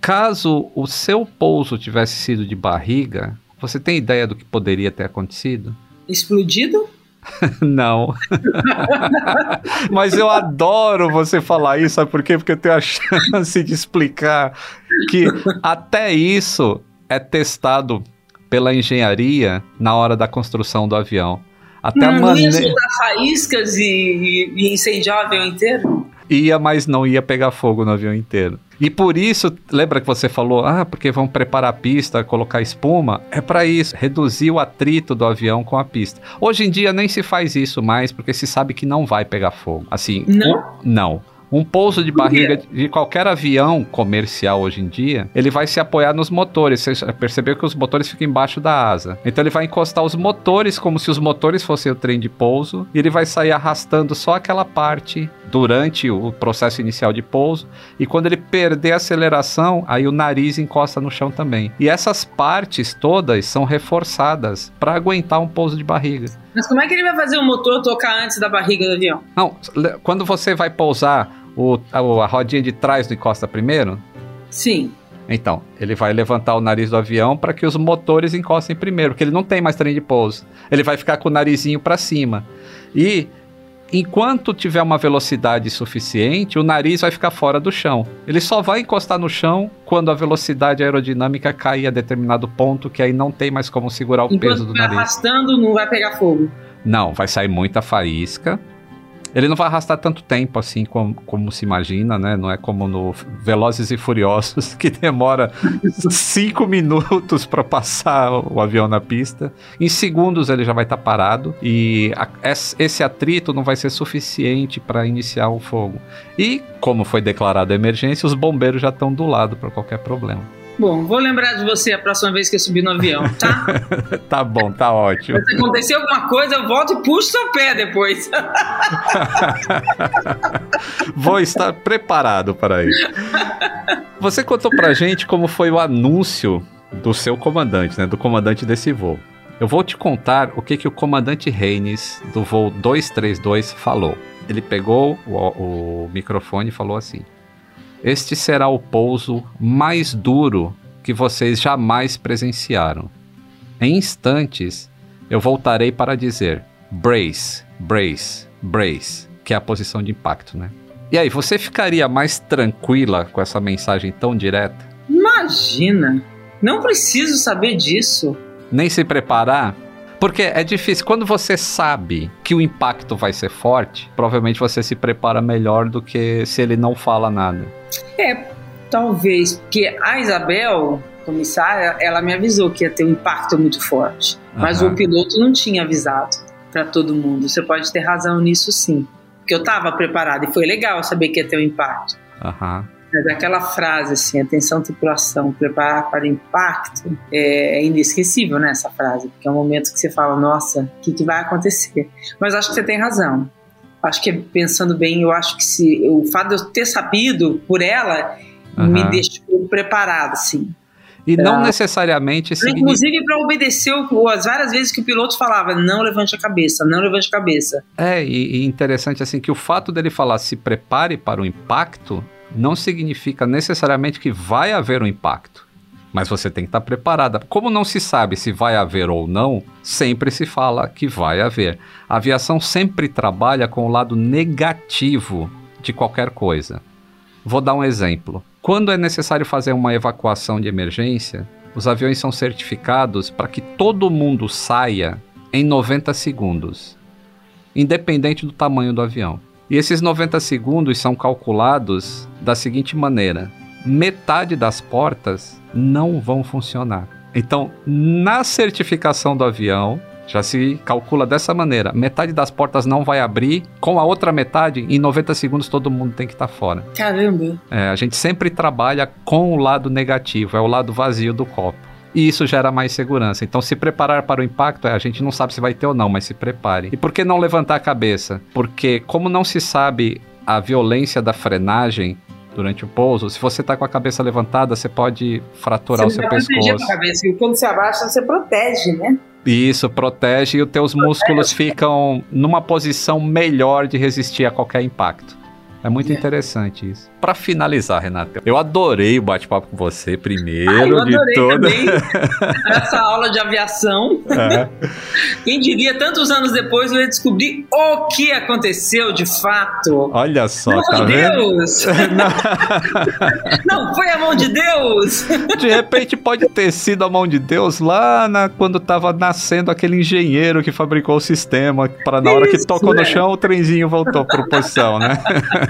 caso o seu pouso tivesse sido de barriga, você tem ideia do que poderia ter acontecido? Explodido? Não. Mas eu adoro você falar isso, sabe por quê? Porque eu tenho a chance de explicar que até isso é testado pela engenharia na hora da construção do avião. Até não, a maneira... não ia soltar faíscas e, e incendiar o avião inteiro? Ia, mas não ia pegar fogo no avião inteiro. E por isso, lembra que você falou, ah, porque vão preparar a pista, colocar espuma? É para isso, reduzir o atrito do avião com a pista. Hoje em dia nem se faz isso mais, porque se sabe que não vai pegar fogo. Assim, não. Não. Um pouso de barriga de qualquer avião comercial hoje em dia, ele vai se apoiar nos motores. Você percebeu que os motores ficam embaixo da asa. Então ele vai encostar os motores como se os motores fossem o trem de pouso e ele vai sair arrastando só aquela parte durante o processo inicial de pouso. E quando ele perder a aceleração, aí o nariz encosta no chão também. E essas partes todas são reforçadas para aguentar um pouso de barriga. Mas como é que ele vai fazer o motor tocar antes da barriga do avião? Não, quando você vai pousar o, a, a rodinha de trás do encosta primeiro? Sim. Então, ele vai levantar o nariz do avião para que os motores encostem primeiro, porque ele não tem mais trem de pouso. Ele vai ficar com o narizinho para cima. E enquanto tiver uma velocidade suficiente, o nariz vai ficar fora do chão. Ele só vai encostar no chão quando a velocidade aerodinâmica cair a determinado ponto, que aí não tem mais como segurar o Enquanto peso do nariz. arrastando, não vai pegar fogo. Não, vai sair muita faísca. Ele não vai arrastar tanto tempo assim como, como se imagina, né? Não é como no Velozes e Furiosos, que demora cinco minutos para passar o avião na pista. Em segundos ele já vai estar parado e a- es- esse atrito não vai ser suficiente para iniciar o fogo. E, como foi declarado a emergência, os bombeiros já estão do lado para qualquer problema. Bom, vou lembrar de você a próxima vez que eu subir no avião, tá? tá bom, tá ótimo. Se acontecer alguma coisa, eu volto e puxo seu pé depois. Vou estar preparado para isso. Você contou pra gente como foi o anúncio do seu comandante, né? Do comandante desse voo. Eu vou te contar o que, que o comandante Reines do voo 232 falou. Ele pegou o, o microfone e falou assim: Este será o pouso mais duro que vocês jamais presenciaram. Em instantes, eu voltarei para dizer brace, brace, brace, que é a posição de impacto, né? E aí, você ficaria mais tranquila com essa mensagem tão direta? Imagina! Não preciso saber disso. Nem se preparar? Porque é difícil. Quando você sabe que o impacto vai ser forte, provavelmente você se prepara melhor do que se ele não fala nada. É, talvez, porque a Isabel, comissária, ela me avisou que ia ter um impacto muito forte. Mas Aham. o piloto não tinha avisado para todo mundo. Você pode ter razão nisso sim. Porque eu estava preparado e foi legal saber que ia ter um impacto. Aham. Mas aquela frase assim, atenção tripulação, preparar para o impacto, é, é inesquecível, né, essa frase, porque é um momento que você fala, nossa, o que, que vai acontecer? Mas acho que você tem razão. Acho que pensando bem, eu acho que se o fato de eu ter sabido por ela me Aham. deixou preparado, assim. E não Ah. necessariamente significa. Inclusive para obedecer o- as várias vezes que o piloto falava, não levante a cabeça, não levante a cabeça. É, e, e interessante assim que o fato dele falar se prepare para o impacto não significa necessariamente que vai haver um impacto. Mas você tem que estar preparada. Como não se sabe se vai haver ou não, sempre se fala que vai haver. A aviação sempre trabalha com o lado negativo de qualquer coisa. Vou dar um exemplo. Quando é necessário fazer uma evacuação de emergência, os aviões são certificados para que todo mundo saia em 90 segundos independente do tamanho do avião. E esses 90 segundos são calculados da seguinte maneira: metade das portas não vão funcionar. Então, na certificação do avião, já se calcula dessa maneira: metade das portas não vai abrir, com a outra metade, em 90 segundos todo mundo tem que estar fora. Caramba. É, a gente sempre trabalha com o lado negativo, é o lado vazio do copo. E isso gera mais segurança. Então, se preparar para o impacto, é, a gente não sabe se vai ter ou não, mas se prepare. E por que não levantar a cabeça? Porque, como não se sabe a violência da frenagem durante o pouso, se você está com a cabeça levantada, você pode fraturar o Você seu proteger a pescoço. tua cabeça, e quando você abaixa, você protege, né? Isso protege e os teus músculos ficam numa posição melhor de resistir a qualquer impacto. É muito É. interessante isso. Para finalizar, Renata, eu adorei o bate-papo com você primeiro Ah, eu de adorei toda. também essa aula de aviação. É. Quem diria, tantos anos depois, eu ia descobrir o que aconteceu de fato. Olha só, Não tá foi vendo? Deus! Não foi a mão de Deus! De repente pode ter sido a mão de Deus lá na, quando tava nascendo aquele engenheiro que fabricou o sistema, para na hora que tocou no é. chão o trenzinho voltou para posição, né?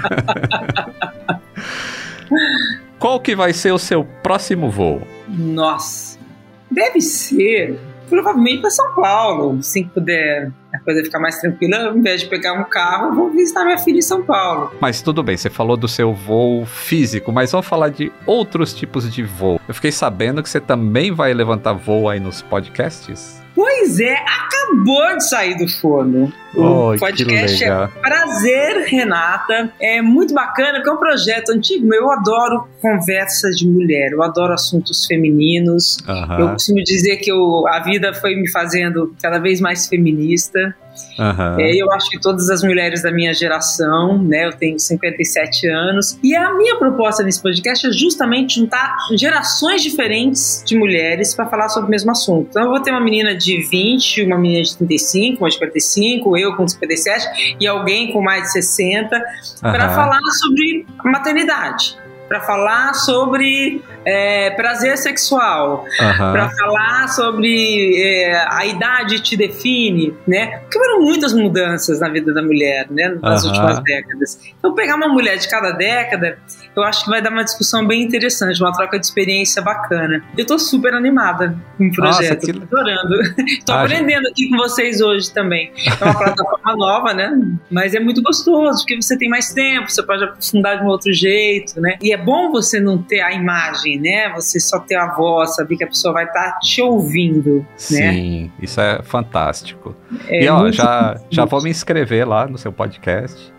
Qual que vai ser o seu próximo voo? Nossa, deve ser provavelmente para São Paulo. Assim que puder a coisa ficar mais tranquila, ao invés de pegar um carro, eu vou visitar minha filha em São Paulo. Mas tudo bem, você falou do seu voo físico, mas vamos falar de outros tipos de voo. Eu fiquei sabendo que você também vai levantar voo aí nos podcasts. Pois é, acabou de sair do forno. O que podcast é. Prazer, Renata. É muito bacana, porque é um projeto antigo. Eu adoro conversas de mulher, eu adoro assuntos femininos. Eu Aham. costumo dizer que eu- a vida foi me fazendo cada vez mais feminista. Uhum. É, eu acho que todas as mulheres da minha geração, né? Eu tenho 57 anos. E a minha proposta nesse podcast é justamente juntar gerações diferentes de mulheres para falar sobre o mesmo assunto. Então eu vou ter uma menina de 20, uma menina de 35, uma de 45, eu com 57 e alguém com mais de 60 uhum. para falar sobre maternidade para falar sobre é, prazer sexual, uhum. para falar sobre é, a idade te define, né? Porque foram muitas mudanças na vida da mulher, né? Nas uhum. últimas décadas. Então, pegar uma mulher de cada década, eu acho que vai dar uma discussão bem interessante, uma troca de experiência bacana. Eu tô super animada com o projeto, Nossa, que... tô adorando. tô ah, aprendendo aqui com vocês hoje também. É uma plataforma nova, né? Mas é muito gostoso, porque você tem mais tempo, você pode aprofundar de um outro jeito, né? E é bom você não ter a imagem, né? Você só ter a voz, saber que a pessoa vai estar tá te ouvindo, né? Sim, isso é fantástico. É e ó, já, já vou me inscrever lá no seu podcast.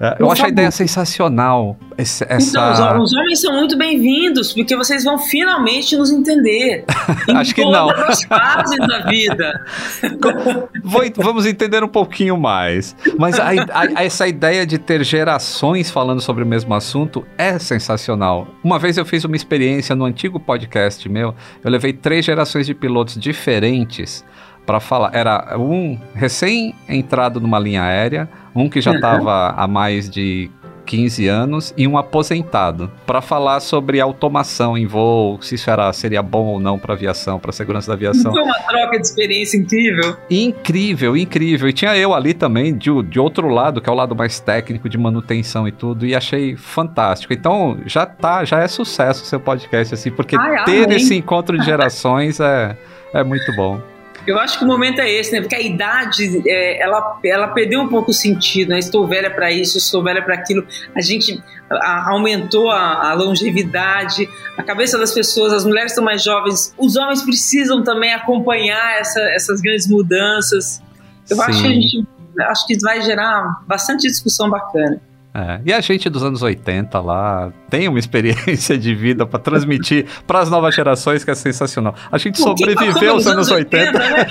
É, eu acho a ideia sensacional. Essa... Então, os, homens são muito bem-vindos, porque vocês vão finalmente nos entender. acho que não. as fases da vida. Vou, vamos entender um pouquinho mais. Mas a, a, essa ideia de ter gerações falando sobre o mesmo assunto é sensacional. Uma vez eu fiz uma experiência no antigo podcast meu, eu levei três gerações de pilotos diferentes para falar. Era um recém-entrado numa linha aérea um que já estava uhum. há mais de 15 anos e um aposentado, para falar sobre automação em voo, se isso era, seria bom ou não para aviação, para segurança da aviação. Foi uma troca de experiência incrível. Incrível, incrível. E tinha eu ali também, de, de outro lado, que é o lado mais técnico de manutenção e tudo, e achei fantástico. Então, já tá, já é sucesso o seu podcast, assim, porque ai, ter ai, esse encontro de gerações é, é muito bom. Eu acho que o momento é esse, né? Porque a idade, é, ela, ela perdeu um pouco o sentido, né? Estou velha para isso, estou velha para aquilo. A gente a, aumentou a, a, longevidade, a cabeça das pessoas, as mulheres estão mais jovens, os homens precisam também acompanhar essa, essas grandes mudanças. Eu Sim. acho que a gente acho que vai gerar bastante discussão bacana. É, e a gente dos anos 80 lá tem uma experiência de vida para transmitir para as novas gerações que é sensacional. A gente sobreviveu aos anos 80. 80 né?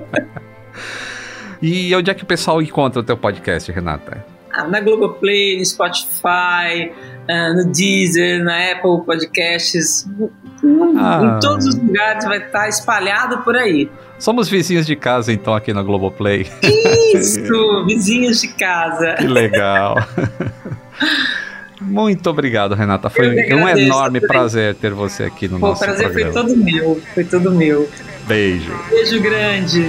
e onde é que o pessoal encontra o teu podcast, Renata? Ah, na Globoplay, no Spotify, uh, no Deezer, na Apple Podcasts, ah. em todos os lugares vai estar espalhado por aí. Somos vizinhos de casa, então, aqui na Globoplay. Isso, vizinhos de casa. Que legal. Muito obrigado, Renata. Foi um enorme prazer ter você aqui no Pô, nosso programa. O prazer foi todo meu, foi todo meu. Beijo. Beijo grande.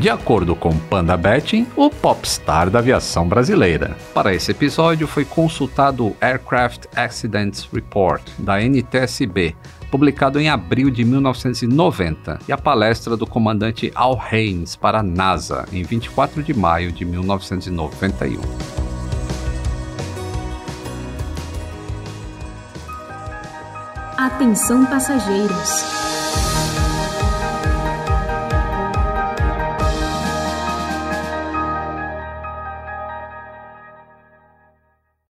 De acordo com Panda Betting, o popstar da aviação brasileira. Para esse episódio foi consultado o Aircraft Accidents Report, da NTSB, publicado em abril de 1990, e a palestra do comandante Al Haynes para a NASA, em 24 de maio de 1991. Atenção passageiros.